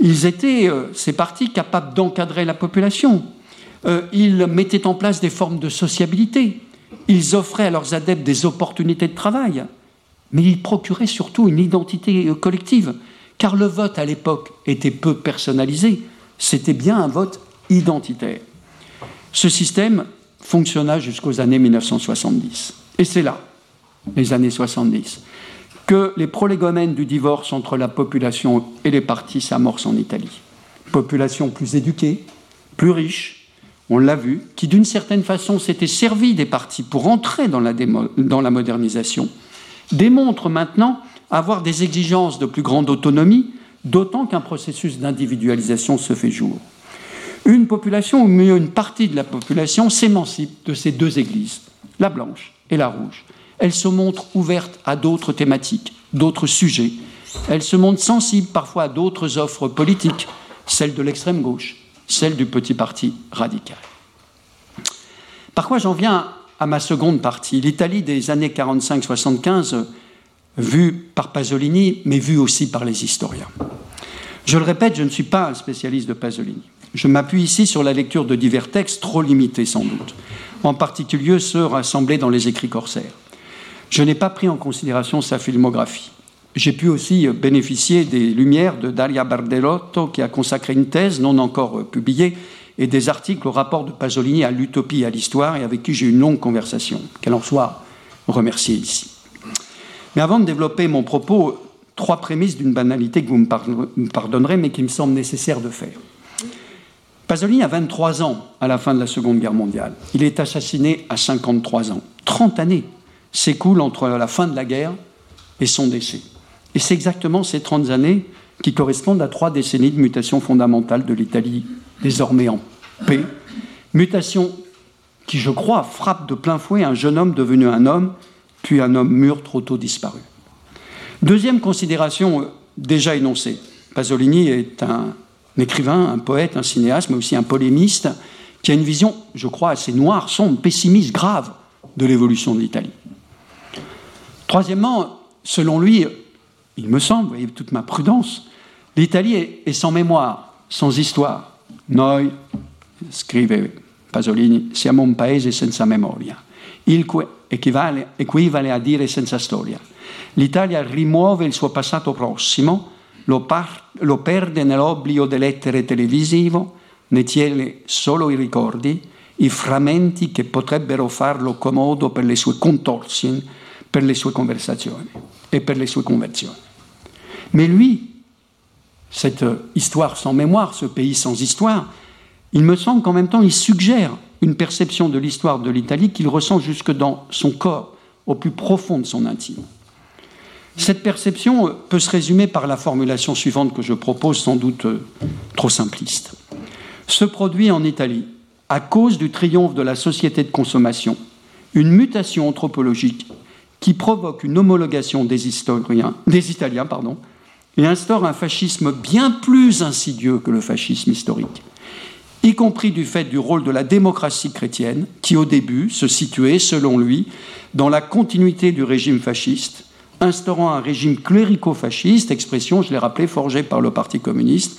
Ils étaient, euh, ces partis, capables d'encadrer la population. Euh, ils mettaient en place des formes de sociabilité. Ils offraient à leurs adeptes des opportunités de travail. Mais ils procuraient surtout une identité euh, collective. Car le vote à l'époque était peu personnalisé. C'était bien un vote identitaire. Ce système fonctionna jusqu'aux années 1970. Et c'est là, les années 70, que les prolégomènes du divorce entre la population et les partis s'amorcent en Italie. Population plus éduquée, plus riche, on l'a vu, qui d'une certaine façon s'était servi des partis pour entrer dans la, dans la modernisation, démontre maintenant avoir des exigences de plus grande autonomie, d'autant qu'un processus d'individualisation se fait jour. Une population, ou mieux une partie de la population, s'émancipe de ces deux églises, la blanche et la rouge. Elle se montre ouverte à d'autres thématiques, d'autres sujets. Elle se montre sensible parfois à d'autres offres politiques, celle de l'extrême gauche, celle du petit parti radical. Par quoi j'en viens à ma seconde partie, l'Italie des années 45-75, vue par Pasolini, mais vue aussi par les historiens. Je le répète, je ne suis pas un spécialiste de Pasolini. Je m'appuie ici sur la lecture de divers textes, trop limités sans doute, en particulier ceux rassemblés dans les écrits corsaires. Je n'ai pas pris en considération sa filmographie. J'ai pu aussi bénéficier des lumières de Daria Bardelotto, qui a consacré une thèse non encore publiée, et des articles au rapport de Pasolini à l'utopie et à l'histoire, et avec qui j'ai eu une longue conversation. Qu'elle en soit remerciée ici. Mais avant de développer mon propos, trois prémices d'une banalité que vous me pardonnerez, mais qui me semble nécessaire de faire. Pasolini a 23 ans à la fin de la Seconde Guerre mondiale. Il est assassiné à 53 ans. 30 années s'écoulent entre la fin de la guerre et son décès. Et c'est exactement ces 30 années qui correspondent à trois décennies de mutation fondamentale de l'Italie, désormais en paix. Mutation qui, je crois, frappe de plein fouet un jeune homme devenu un homme, puis un homme mûr trop tôt disparu. Deuxième considération euh, déjà énoncée. Pasolini est un écrivain, un poète, un cinéaste, mais aussi un polémiste, qui a une vision, je crois, assez noire, sombre, pessimiste, grave de l'évolution de l'Italie. Troisièmement, selon lui, il me semble, vous voyez toute ma prudence, l'Italie est sans mémoire, sans histoire. Noi, scrive Pasolini, siamo un paese senza memoria, il que equivale, equivale a dire senza storia. L'Italia rimuove il suo passato prossimo, lo, par- lo perde nell'oblio dell'etere televisivo, ne tiene solo i ricordi, i frammenti che potrebbero farlo comodo per le sue contorsioni, per le sue conversazioni e per le sue conversioni. Mais lui, cette histoire sans mémoire, ce pays sans histoire, il me semble qu'en même temps, il suggère une perception de l'histoire de l'Italie qu'il ressent jusque dans son corps, au plus profond de son intime. Cette perception peut se résumer par la formulation suivante que je propose, sans doute euh, trop simpliste. Se produit en Italie, à cause du triomphe de la société de consommation, une mutation anthropologique qui provoque une homologation des Italiens pardon, et instaure un fascisme bien plus insidieux que le fascisme historique, y compris du fait du rôle de la démocratie chrétienne, qui au début se situait, selon lui, dans la continuité du régime fasciste, instaurant un régime clérico-fasciste, expression, je l'ai rappelé, forgée par le Parti communiste,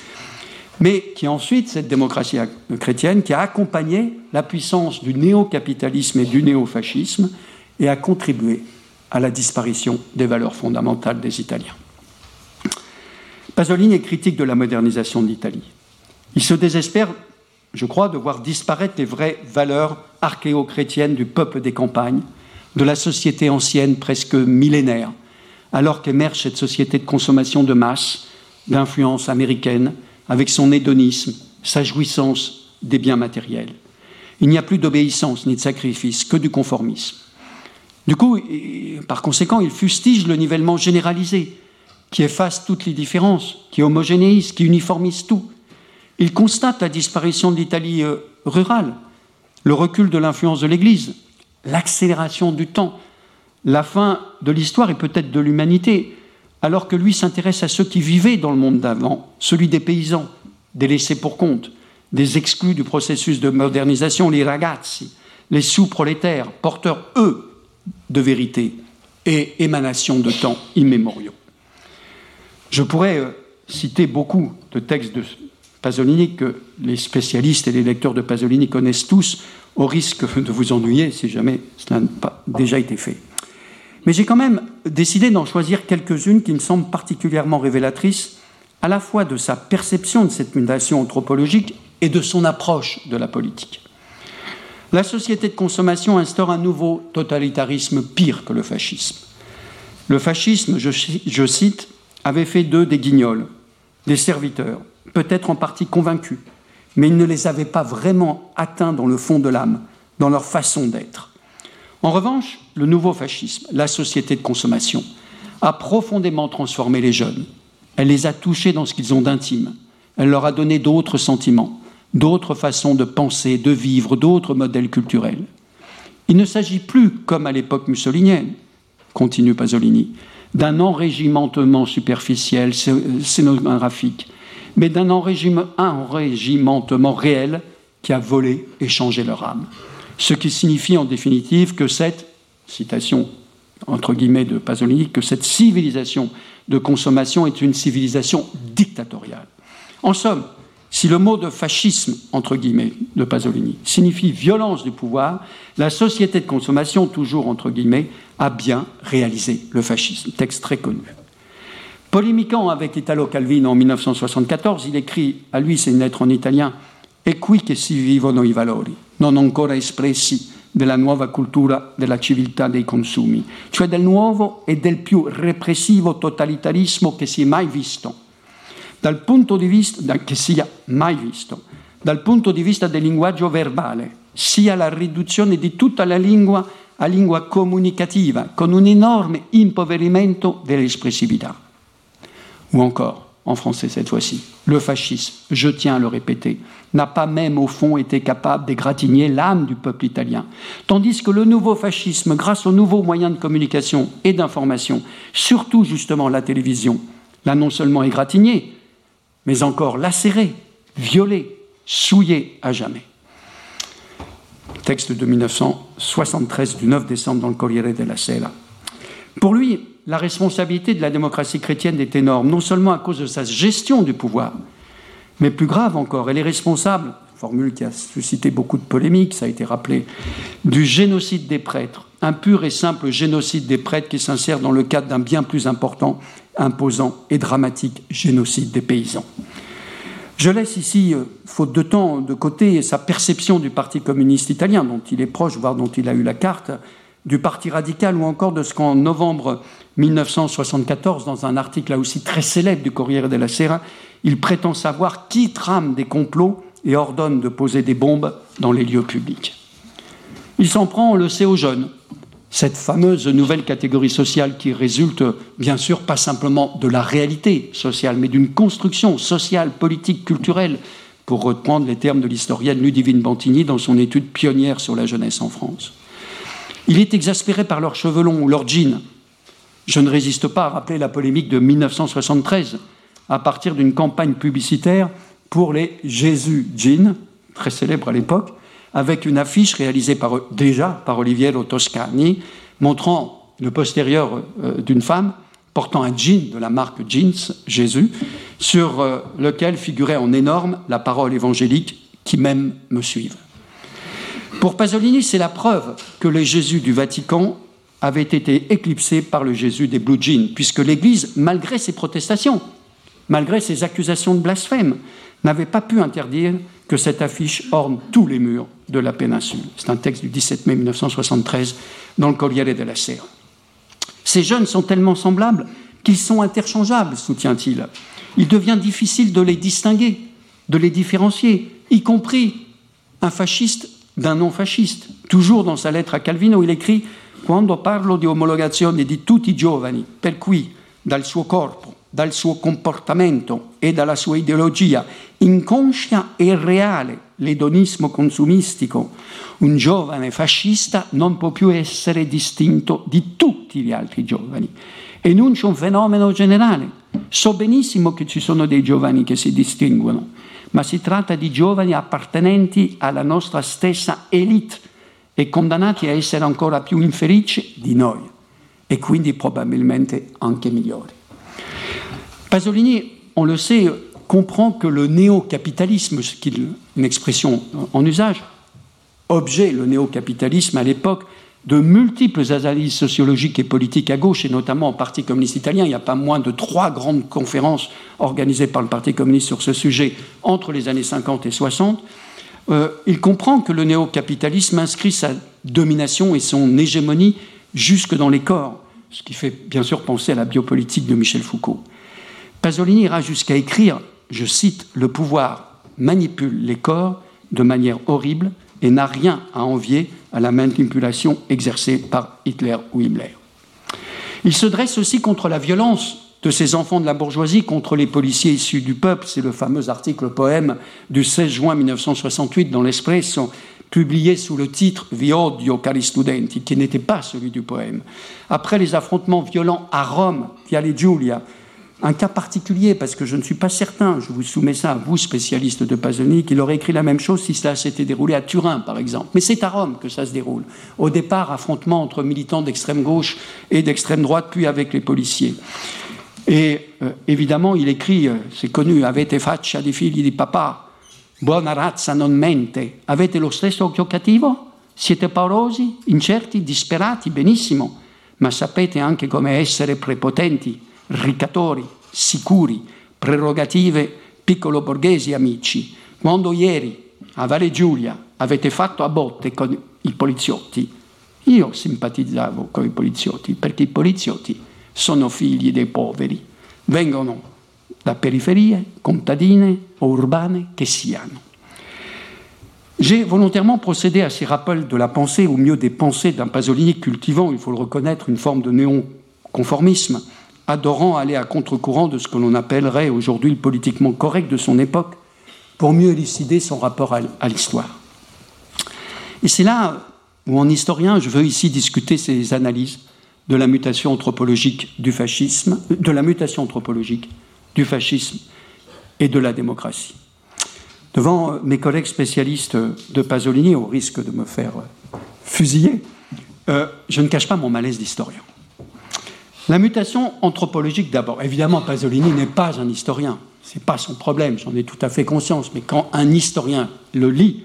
mais qui ensuite, cette démocratie chrétienne, qui a accompagné la puissance du néo-capitalisme et du néo-fascisme et a contribué à la disparition des valeurs fondamentales des Italiens. Pasolini est critique de la modernisation de l'Italie. Il se désespère, je crois, de voir disparaître les vraies valeurs archéo-chrétiennes du peuple des campagnes, de la société ancienne presque millénaire, alors qu'émerge cette société de consommation de masse, d'influence américaine, avec son hédonisme, sa jouissance des biens matériels. Il n'y a plus d'obéissance ni de sacrifice, que du conformisme. Du coup, par conséquent, il fustige le nivellement généralisé, qui efface toutes les différences, qui homogénéise, qui uniformise tout. Il constate la disparition de l'Italie euh, rurale, le recul de l'influence de l'Église, l'accélération du temps, la fin de l'histoire et peut-être de l'humanité, alors que lui s'intéresse à ceux qui vivaient dans le monde d'avant, celui des paysans, des laissés pour compte, des exclus du processus de modernisation, les ragazzi, les sous-prolétaires, porteurs, eux, de vérité et émanation de temps immémoriaux. Je pourrais euh, citer beaucoup de textes de Pasolini que les spécialistes et les lecteurs de Pasolini connaissent tous, au risque de vous ennuyer si jamais cela n'a pas déjà été fait. Mais j'ai quand même décidé d'en choisir quelques-unes qui me semblent particulièrement révélatrices à la fois de sa perception de cette mutation anthropologique et de son approche de la politique. La société de consommation instaure un nouveau totalitarisme pire que le fascisme. Le fascisme, je, cite, avait fait d'eux des guignols, des serviteurs, peut-être en partie convaincus, mais il ne les avait pas vraiment atteints dans le fond de l'âme, dans leur façon d'être. En revanche, le nouveau fascisme, la société de consommation, a profondément transformé les jeunes. Elle les a touchés dans ce qu'ils ont d'intime. Elle leur a donné d'autres sentiments, d'autres façons de penser, de vivre, d'autres modèles culturels. Il ne s'agit plus, comme à l'époque mussolinienne, continue Pasolini, d'un enrégimentement superficiel, scénographique, mais d'un enrégimentement réel qui a volé et changé leur âme. Ce qui signifie en définitive que cette, citation entre guillemets de Pasolini, que cette civilisation de consommation est une civilisation dictatoriale. En somme, si le mot de fascisme, entre guillemets, de Pasolini, signifie violence du pouvoir, la société de consommation, toujours entre guillemets, a bien réalisé le fascisme. Texte très connu. Polémiquant avec Italo Calvino en 1974, il écrit, à lui c'est une lettre en italien, E qui che si vivono i valori, non ancora espressi della nuova cultura della civiltà dei consumi, cioè del nuovo e del più repressivo totalitarismo che si è mai visto dal punto di vista, che sia mai visto, dal punto di vista del linguaggio verbale, sia la riduzione di tutta la lingua a lingua comunicativa, con un enorme impoverimento dell'espressività. Ou encore, en français cette fois-ci, le fascisme, je tiens à le répéter, n'a pas même au fond été capable d'égratigner l'âme du peuple italien, tandis que le nouveau fascisme, grâce aux nouveaux moyens de communication et d'information, surtout justement la télévision, l'a non seulement égratigné, mais encore lacéré, violé, souillé à jamais. Texte de 1973 du 9 décembre dans le Corriere della Sera. Pour lui, la responsabilité de la démocratie chrétienne est énorme, non seulement à cause de sa gestion du pouvoir, mais plus grave encore, elle est responsable, formule qui a suscité beaucoup de polémiques, ça a été rappelé, du génocide des prêtres, un pur et simple génocide des prêtres qui s'insère dans le cadre d'un bien plus important imposant et dramatique génocide des paysans. Je laisse ici, euh, faute de temps, de côté sa perception du Parti communiste italien, dont il est proche, voire dont il a eu la carte, du Parti radical ou encore de ce qu'en novembre 1974, dans un article là aussi très célèbre du Corriere della Sera, il prétend savoir qui trame des complots et ordonne de poser des bombes dans les lieux publics. Il s'en prend, on le sait, aux jeunes, cette fameuse nouvelle catégorie sociale qui résulte bien sûr pas simplement de la réalité sociale, mais d'une construction sociale, politique, culturelle, pour reprendre les termes de l'historienne Ludivine Bantigny dans son étude pionnière sur la jeunesse en France. Il est exaspéré par leurs cheveux longs ou leurs jeans. Je ne résiste pas à rappeler la polémique de 1973 à partir d'une campagne publicitaire pour les Jésus jeans, très célèbre à l'époque, avec une affiche réalisée déjà par Oliviero Toscani, montrant le postérieur euh, d'une femme portant un jean de la marque Jeans Jésus, sur euh, lequel figurait en énorme la parole évangélique qui même me suivent. Pour Pasolini, c'est la preuve que les Jésus du Vatican avaient été éclipsés par le Jésus des Blue Jeans, puisque l'Église, malgré ses protestations, malgré ses accusations de blasphème, n'avait pas pu interdire que cette affiche orne tous les murs de la péninsule. C'est un texte du 17 mai 1973 dans le Corriere della Sera. Ces jeunes sont tellement semblables qu'ils sont interchangeables, soutient-il. Il devient difficile de les distinguer, de les différencier, y compris un fasciste d'un non-fasciste. Toujours dans sa lettre à Calvino, il écrit Quando parlo di omologazione di tutti i giovani, per cui dal suo corpo dal suo comportamento e dalla sua ideologia inconscia e reale, l'edonismo consumistico, un giovane fascista non può più essere distinto di tutti gli altri giovani. Enuncio un fenomeno generale. So benissimo che ci sono dei giovani che si distinguono, ma si tratta di giovani appartenenti alla nostra stessa elite e condannati a essere ancora più infelici di noi e quindi probabilmente anche migliori. Pasolini, on le sait, comprend que le néo-capitalisme, une expression en usage, objet, le néo-capitalisme à l'époque, de multiples analyses sociologiques et politiques à gauche, et notamment au Parti communiste italien. Il n'y a pas moins de trois grandes conférences organisées par le Parti communiste sur ce sujet entre les années 50 et 60. Euh, il comprend que le néo-capitalisme inscrit sa domination et son hégémonie jusque dans les corps, ce qui fait bien sûr penser à la biopolitique de Michel Foucault. Pasolini ira jusqu'à écrire, je cite, Le pouvoir manipule les corps de manière horrible et n'a rien à envier à la manipulation exercée par Hitler ou Himmler. Il se dresse aussi contre la violence de ces enfants de la bourgeoisie contre les policiers issus du peuple. C'est le fameux article poème du 16 juin 1968 dans l'Espresso, publié sous le titre Vi odio cari studenti, qui n'était pas celui du poème. Après les affrontements violents à Rome, Viale Giulia, un cas particulier, parce que je ne suis pas certain, je vous soumets ça à vous, spécialiste de Pasolini, qu'il aurait écrit la même chose si cela s'était déroulé à Turin, par exemple. Mais c'est à Rome que ça se déroule. Au départ, affrontement entre militants d'extrême gauche et d'extrême droite, puis avec les policiers. Et euh, évidemment, il écrit, euh, c'est connu, Avete faccia di figli di papà, buona razza non mente, avete lo stesso occhio cattivo? Siete paurosi, incerti, disperati, benissimo, ma sapete anche come essere prepotenti? Ricatori, sicuri, prerogative piccolo borghesi amici. Quando ieri a Valle Giulia avete fatto a botte con i poliziotti, io simpatizzavo con i poliziotti perché i poliziotti sono figli dei poveri, vengono da periferie, contadine o urbane che siano. J'ai volontairement procédé à ces rappels de la pensée, ou mieux des pensées d'un Pasolini cultivant, il faut le reconnaître, une forme de néon-conformisme, adorant aller à contre-courant de ce que l'on appellerait aujourd'hui le politiquement correct de son époque, pour mieux élucider son rapport à l'histoire. Et c'est là où, en historien, je veux ici discuter ces analyses de la mutation anthropologique du fascisme, de la mutation anthropologique du fascisme et de la démocratie. Devant mes collègues spécialistes de Pasolini, au risque de me faire fusiller, euh, je ne cache pas mon malaise d'historien. La mutation anthropologique d'abord. Évidemment, Pasolini n'est pas un historien. Ce n'est pas son problème, j'en ai tout à fait conscience. Mais quand un historien le lit,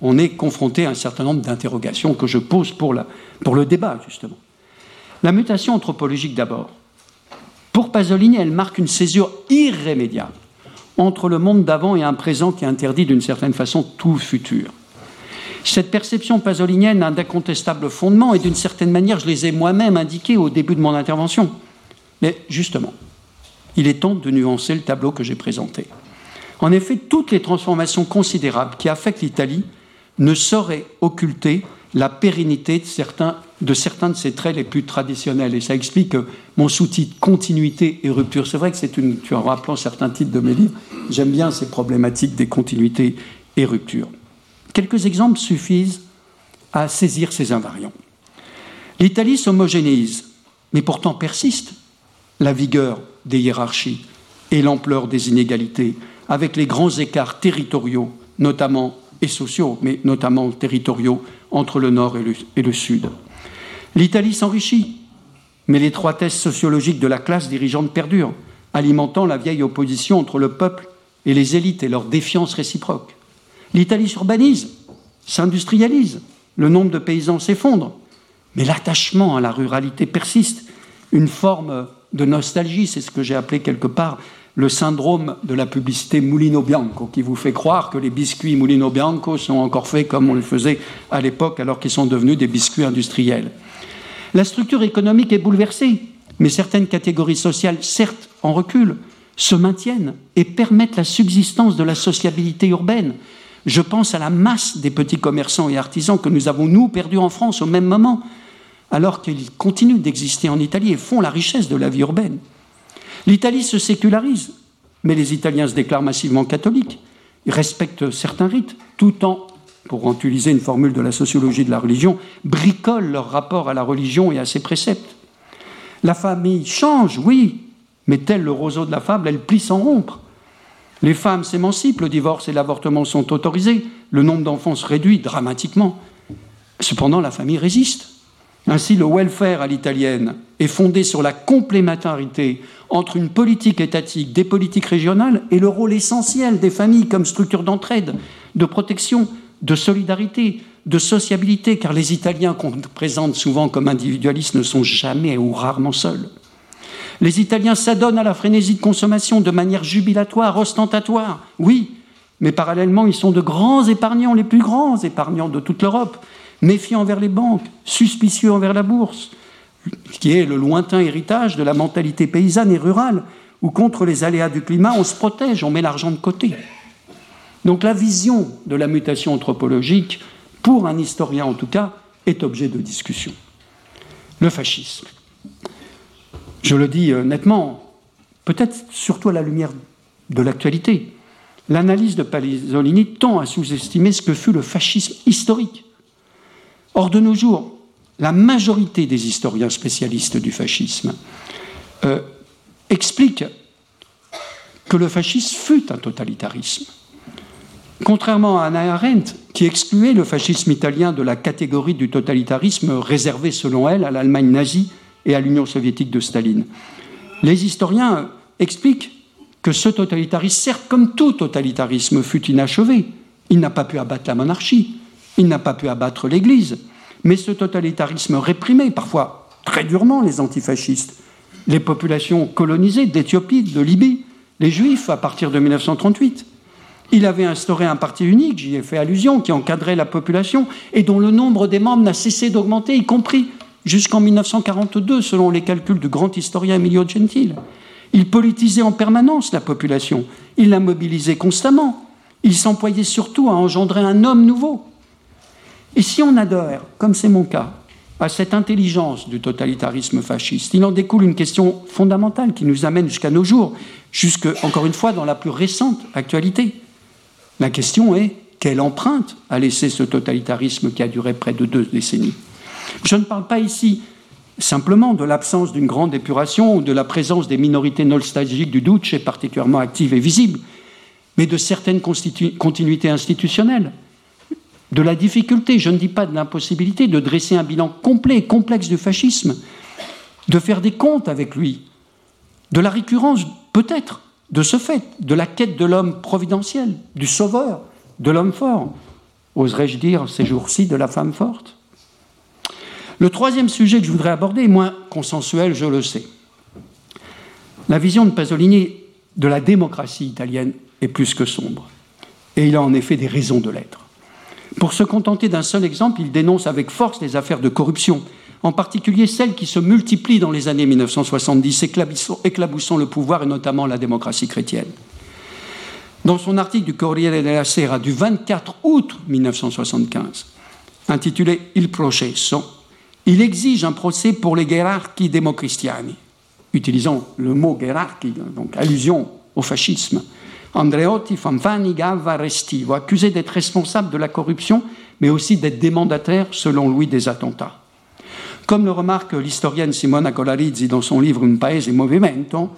on est confronté à un certain nombre d'interrogations que je pose pour, pour le débat, justement. La mutation anthropologique d'abord. Pour Pasolini, elle marque une césure irrémédiable entre le monde d'avant et un présent qui interdit d'une certaine façon tout futur. Cette perception pasolinienne a d'incontestables fondements et d'une certaine manière, je les ai moi-même indiqués au début de mon intervention. Mais justement, il est temps de nuancer le tableau que j'ai présenté. En effet, toutes les transformations considérables qui affectent l'Italie ne sauraient occulter la pérennité de certains, de certains de ses traits les plus traditionnels. Et ça explique mon sous-titre Continuité et rupture. C'est vrai que c'est une. Tu en rappelant certains titres de mes livres, j'aime bien ces problématiques des continuités et ruptures. Quelques exemples suffisent à saisir ces invariants. L'Italie s'homogénéise, mais pourtant persiste la vigueur des hiérarchies et l'ampleur des inégalités, avec les grands écarts territoriaux, notamment et sociaux, mais notamment territoriaux, entre le Nord et le, et le Sud. L'Italie s'enrichit, mais l'étroitesse sociologique de la classe dirigeante perdure, alimentant la vieille opposition entre le peuple et les élites et leur défiance réciproque. L'Italie s'urbanise, s'industrialise, le nombre de paysans s'effondre, mais l'attachement à la ruralité persiste, une forme de nostalgie, c'est ce que j'ai appelé quelque part le syndrome de la publicité Mulino Bianco, qui vous fait croire que les biscuits Mulino Bianco sont encore faits comme on les faisait à l'époque, alors qu'ils sont devenus des biscuits industriels. La structure économique est bouleversée, mais certaines catégories sociales, certes en recul, se maintiennent et permettent la subsistance de la sociabilité urbaine, je pense à la masse des petits commerçants et artisans que nous avons, nous, perdus en France au même moment, alors qu'ils continuent d'exister en Italie et font la richesse de la vie urbaine. L'Italie se sécularise, mais les Italiens se déclarent massivement catholiques. Ils respectent certains rites, tout en, pour utiliser une formule de la sociologie de la religion, bricolent leur rapport à la religion et à ses préceptes. La famille change, oui, mais tel le roseau de la fable, elle plie sans rompre. Les femmes s'émancipent, le divorce et l'avortement sont autorisés, le nombre d'enfants se réduit dramatiquement. Cependant, la famille résiste. Ainsi, le welfare à l'italienne est fondé sur la complémentarité entre une politique étatique, des politiques régionales et le rôle essentiel des familles comme structure d'entraide, de protection, de solidarité, de sociabilité, car les Italiens qu'on présente souvent comme individualistes ne sont jamais ou rarement seuls. Les Italiens s'adonnent à la frénésie de consommation de manière jubilatoire, ostentatoire, oui, mais parallèlement, ils sont de grands épargnants, les plus grands épargnants de toute l'Europe, méfiants envers les banques, suspicieux envers la bourse, qui est le lointain héritage de la mentalité paysanne et rurale, où contre les aléas du climat, on se protège, on met l'argent de côté. Donc la vision de la mutation anthropologique, pour un historien en tout cas, est objet de discussion. Le fascisme. Je le dis euh, nettement, peut-être surtout à la lumière de l'actualité. L'analyse de Pasolini tend à sous-estimer ce que fut le fascisme historique. Or, de nos jours, la majorité des historiens spécialistes du fascisme euh, expliquent que le fascisme fut un totalitarisme. Contrairement à Anna Arendt, qui excluait le fascisme italien de la catégorie du totalitarisme réservé, selon elle, à l'Allemagne nazie et à l'Union soviétique de Staline. Les historiens expliquent que ce totalitarisme, certes, comme tout totalitarisme, fut inachevé. Il n'a pas pu abattre la monarchie, il n'a pas pu abattre l'Église, mais ce totalitarisme réprimait parfois très durement les antifascistes, les populations colonisées d'Éthiopie, de Libye, les Juifs à partir de 1938. Il avait instauré un parti unique, j'y ai fait allusion, qui encadrait la population et dont le nombre des membres n'a cessé d'augmenter, y compris jusqu'en 1942, selon les calculs du grand historien Emilio Gentile. Il politisait en permanence la population, il la mobilisait constamment, il s'employait surtout à engendrer un homme nouveau. Et si on adhère, comme c'est mon cas, à cette intelligence du totalitarisme fasciste, il en découle une question fondamentale qui nous amène jusqu'à nos jours, jusque, encore une fois, dans la plus récente actualité. La question est quelle empreinte a laissé ce totalitarisme qui a duré près de deux décennies? Je ne parle pas ici simplement de l'absence d'une grande épuration ou de la présence des minorités nostalgiques du Duce particulièrement actives et visibles, mais de certaines continuités institutionnelles, de la difficulté, je ne dis pas de l'impossibilité, de dresser un bilan complet et complexe du fascisme, de faire des comptes avec lui, de la récurrence peut-être de ce fait, de la quête de l'homme providentiel, du sauveur, de l'homme fort, oserais-je dire ces jours-ci de la femme forte. Le troisième sujet que je voudrais aborder est moins consensuel, je le sais. La vision de Pasolini de la démocratie italienne est plus que sombre, et il a en effet des raisons de l'être. Pour se contenter d'un seul exemple, il dénonce avec force les affaires de corruption en particulier celles qui se multiplient dans les années 1970, éclaboussant le pouvoir et notamment la démocratie chrétienne. Dans son article du Corriere della Sera du 24 août 1975, intitulé Il processo, il exige un procès pour les gerarchi democristiani, utilisant le mot gerarchi, donc allusion au fascisme. Andreotti, Fanfani, Gava, Restivo, accusés d'être responsables de la corruption, mais aussi d'être des mandataires, selon lui, des attentats. Comme le remarque l'historienne Simona Colarizzi dans son livre Un paese movimento,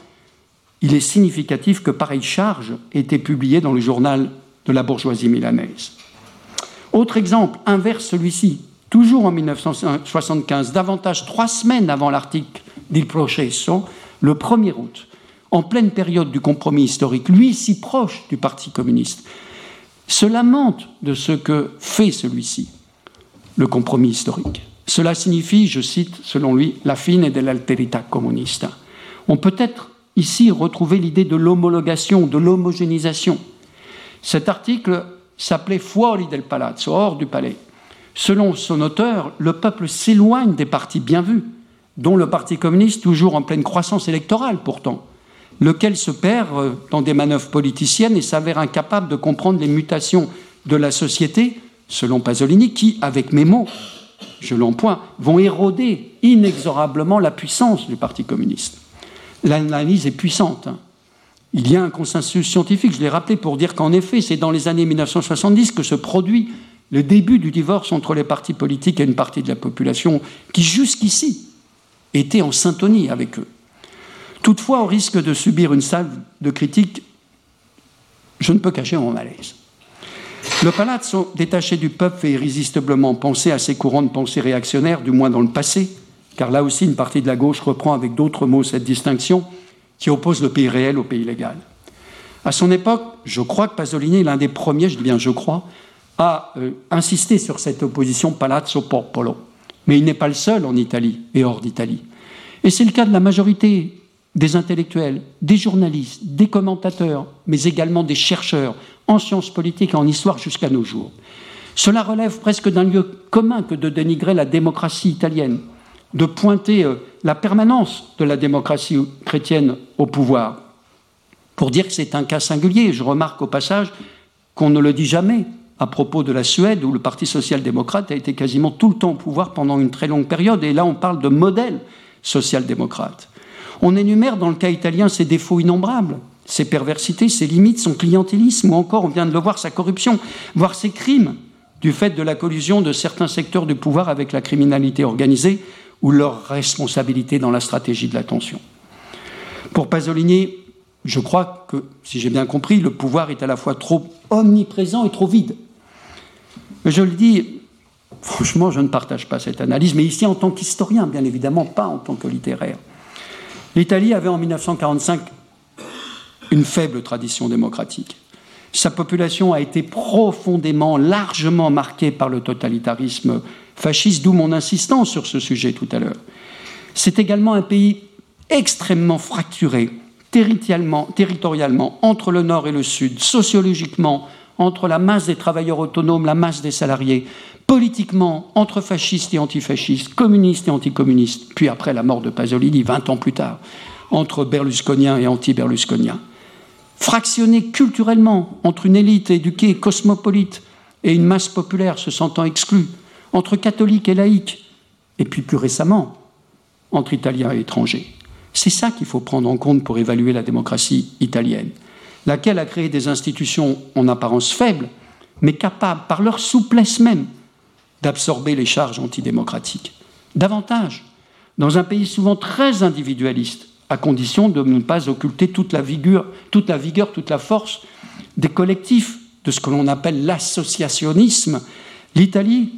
il est significatif que pareille charge ait été publiée dans le journal de la bourgeoisie milanaise. Autre exemple, inverse celui-ci, toujours en 1975, davantage trois semaines avant l'article d'Il Processo, le 1er août, en pleine période du compromis historique, lui si proche du Parti communiste, se lamente de ce que fait celui-ci, le compromis historique. Cela signifie, je cite selon lui, la fine de l'alterita comunista. On peut être ici retrouver l'idée de l'homologation, de l'homogénéisation. Cet article s'appelait Fuori del palazzo, hors du palais. Selon son auteur, le peuple s'éloigne des partis bien vus, dont le Parti communiste, toujours en pleine croissance électorale pourtant, lequel se perd euh, dans des manœuvres politiciennes et s'avère incapable de comprendre les mutations de la société, selon Pasolini, qui, avec mes mots, je l'emploie, vont éroder inexorablement la puissance du Parti communiste. L'analyse est puissante. Hein. Il y a un consensus scientifique, je l'ai rappelé, pour dire qu'en effet, c'est dans les années 1970 que se produit le début du divorce entre les partis politiques et une partie de la population qui, jusqu'ici, était en syntonie avec eux. Toutefois, au risque de subir une salve de critiques, je ne peux cacher mon malaise. Le palazzo, détaché du peuple, fait irrésistiblement penser à ces courants de pensée réactionnaires, du moins dans le passé, car là aussi une partie de la gauche reprend avec d'autres mots cette distinction qui oppose le pays réel au pays légal. À son époque, je crois que Pasolini est l'un des premiers, je dis bien je crois, à euh, insister sur cette opposition palazzo-popolo. Mais il n'est pas le seul en Italie et hors d'Italie. Et c'est le cas de la majorité des intellectuels, des journalistes, des commentateurs, mais également des chercheurs, en sciences politiques et en histoire jusqu'à nos jours. Cela relève presque d'un lieu commun que de dénigrer la démocratie italienne, de pointer euh, la permanence de la démocratie chrétienne au pouvoir, pour dire que c'est un cas singulier. Je remarque au passage qu'on ne le dit jamais à propos de la Suède, où le Parti social-démocrate a été quasiment tout le temps au pouvoir pendant une très longue période, et là on parle de modèle social-démocrate. On énumère dans le cas italien ses défauts innombrables, ses perversités, ses limites, son clientélisme, ou encore, on vient de le voir, sa corruption, voire ses crimes, du fait de la collusion de certains secteurs du pouvoir avec la criminalité organisée ou leur responsabilité dans la stratégie de l'attention. Pour Pasolini, je crois que, si j'ai bien compris, le pouvoir est à la fois trop omniprésent et trop vide. Je le dis, franchement, je ne partage pas cette analyse, mais ici en tant qu'historien, bien évidemment, pas en tant que littéraire. L'Italie avait en 1945 une faible tradition démocratique. Sa population a été profondément, largement marquée par le totalitarisme fasciste, d'où mon insistance sur ce sujet tout à l'heure. C'est également un pays extrêmement fracturé, territorialement, entre le nord et le sud, sociologiquement, entre la masse des travailleurs autonomes, la masse des salariés, politiquement, entre fascistes et antifascistes, communistes et anticommunistes, puis après la mort de Pasolini, 20 ans plus tard, entre berlusconiens et anti-berlusconiens. Fractionné culturellement entre une élite éduquée cosmopolite et une masse populaire se sentant exclue, entre catholiques et laïcs, et puis plus récemment, entre Italiens et étrangers. C'est ça qu'il faut prendre en compte pour évaluer la démocratie italienne, laquelle a créé des institutions en apparence faibles, mais capables, par leur souplesse même, d'absorber les charges antidémocratiques. Davantage, dans un pays souvent très individualiste, à condition de ne pas occulter toute la vigueur, toute la, force des collectifs, de ce que l'on appelle l'associationnisme, l'Italie,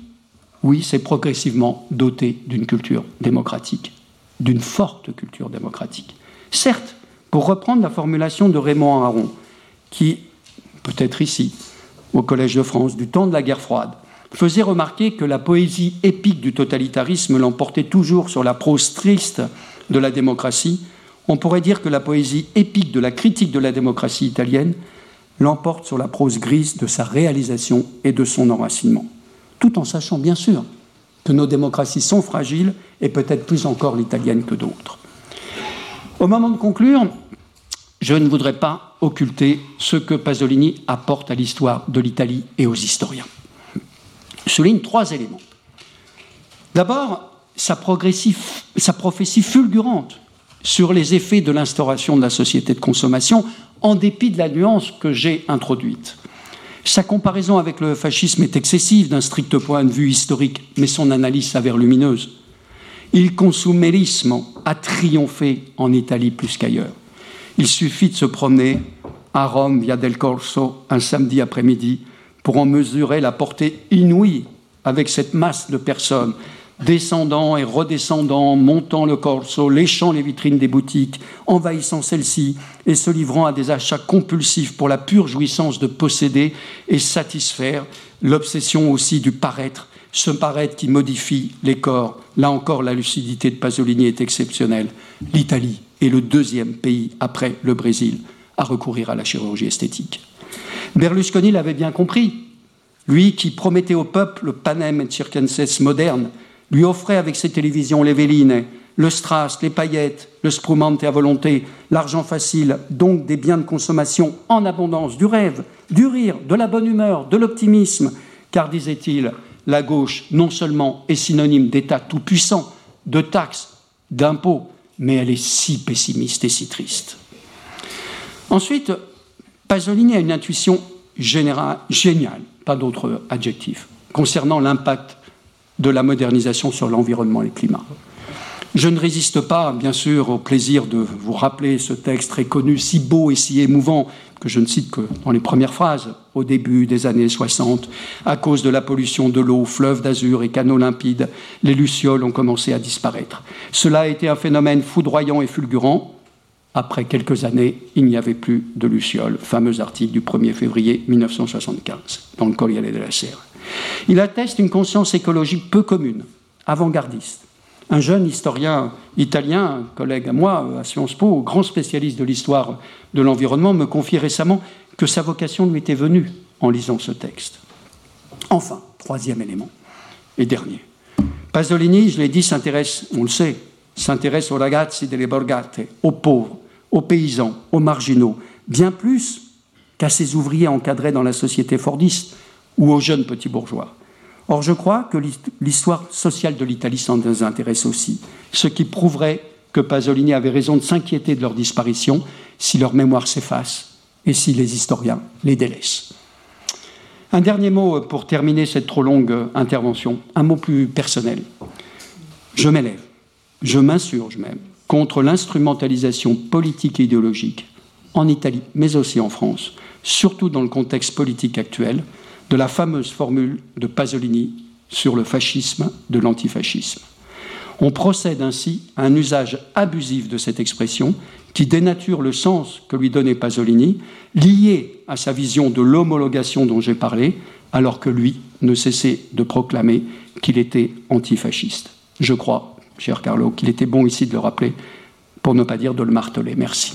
oui, s'est progressivement dotée d'une culture démocratique, d'une forte culture démocratique. Certes, pour reprendre la formulation de Raymond Aron, qui, peut-être ici, au Collège de France, du temps de la guerre froide, faisait remarquer que la poésie épique du totalitarisme l'emportait toujours sur la prose triste de la démocratie, on pourrait dire que la poésie épique de la critique de la démocratie italienne l'emporte sur la prose grise de sa réalisation et de son enracinement. Tout en sachant bien sûr que nos démocraties sont fragiles et peut-être plus encore l'italienne que d'autres. Au moment de conclure, je ne voudrais pas occulter ce que Pasolini apporte à l'histoire de l'Italie et aux historiens. Je souligne trois éléments. D'abord, sa, sa prophétie fulgurante sur les effets de l'instauration de la société de consommation, en dépit de la nuance que j'ai introduite. Sa comparaison avec le fascisme est excessive d'un strict point de vue historique, mais son analyse s'avère lumineuse. Il consumérisme a triomphé en Italie plus qu'ailleurs. Il suffit de se promener à Rome, via del Corso, un samedi après-midi, pour en mesurer la portée inouïe avec cette masse de personnes descendant et redescendant, montant le corso, léchant les vitrines des boutiques, envahissant celles-ci et se livrant à des achats compulsifs pour la pure jouissance de posséder et satisfaire l'obsession aussi du paraître, ce paraître qui modifie les corps. Là encore, la lucidité de Pasolini est exceptionnelle. L'Italie est le deuxième pays après le Brésil à recourir à la chirurgie esthétique. Berlusconi l'avait bien compris. Lui qui promettait au peuple le panem et circenses moderne, lui offrait avec ses télévisions les Véline, le strass, les paillettes, le sprumante à volonté, l'argent facile, donc des biens de consommation en abondance, du rêve, du rire, de la bonne humeur, de l'optimisme, car, disait-il, la gauche non seulement est synonyme d'État tout-puissant, de taxes, d'impôts, mais elle est si pessimiste et si triste. Ensuite, Pasolini a une intuition générale, géniale, pas d'autre adjectif, concernant l'impact de la modernisation sur l'environnement et le climat. Je ne résiste pas, bien sûr, au plaisir de vous rappeler ce texte très connu, si beau et si émouvant, que je ne cite que dans les premières phrases, au début des années 60. À cause de la pollution de l'eau, fleuves d'azur et canaux limpides, les lucioles ont commencé à disparaître. Cela a été un phénomène foudroyant et fulgurant. Après quelques années, il n'y avait plus de lucioles. Fameux article du 1er février 1975 dans le Corriere della Sera. Il atteste une conscience écologique peu commune, avant-gardiste. Un jeune historien italien, collègue à moi à Sciences Po, grand spécialiste de l'histoire de l'environnement, me confie récemment que sa vocation lui était venue en lisant ce texte. Enfin, troisième élément et dernier. Pasolini, je l'ai dit, s'intéresse, on le sait, s'intéresse aux ragazzi delle borgate, aux pauvres, aux paysans, aux marginaux, bien plus qu'à ces ouvriers encadrés dans la société fordiste, ou aux jeunes petits bourgeois. Or, je crois que l'histoire sociale de l'Italie s'en intéresse aussi, ce qui prouverait que Pasolini avait raison de s'inquiéter de leur disparition si leur mémoire s'efface et si les historiens les délaissent. Un dernier mot pour terminer cette trop longue intervention, un mot plus personnel. Je m'élève, je m'insurge même contre l'instrumentalisation politique et idéologique en Italie, mais aussi en France, surtout dans le contexte politique actuel, de la fameuse formule de Pasolini sur le fascisme de l'antifascisme. On procède ainsi à un usage abusif de cette expression qui dénature le sens que lui donnait Pasolini, lié à sa vision de l'homologation dont j'ai parlé, alors que lui ne cessait de proclamer qu'il était antifasciste. Je crois, cher Carlo, qu'il était bon ici de le rappeler, pour ne pas dire de le marteler. Merci.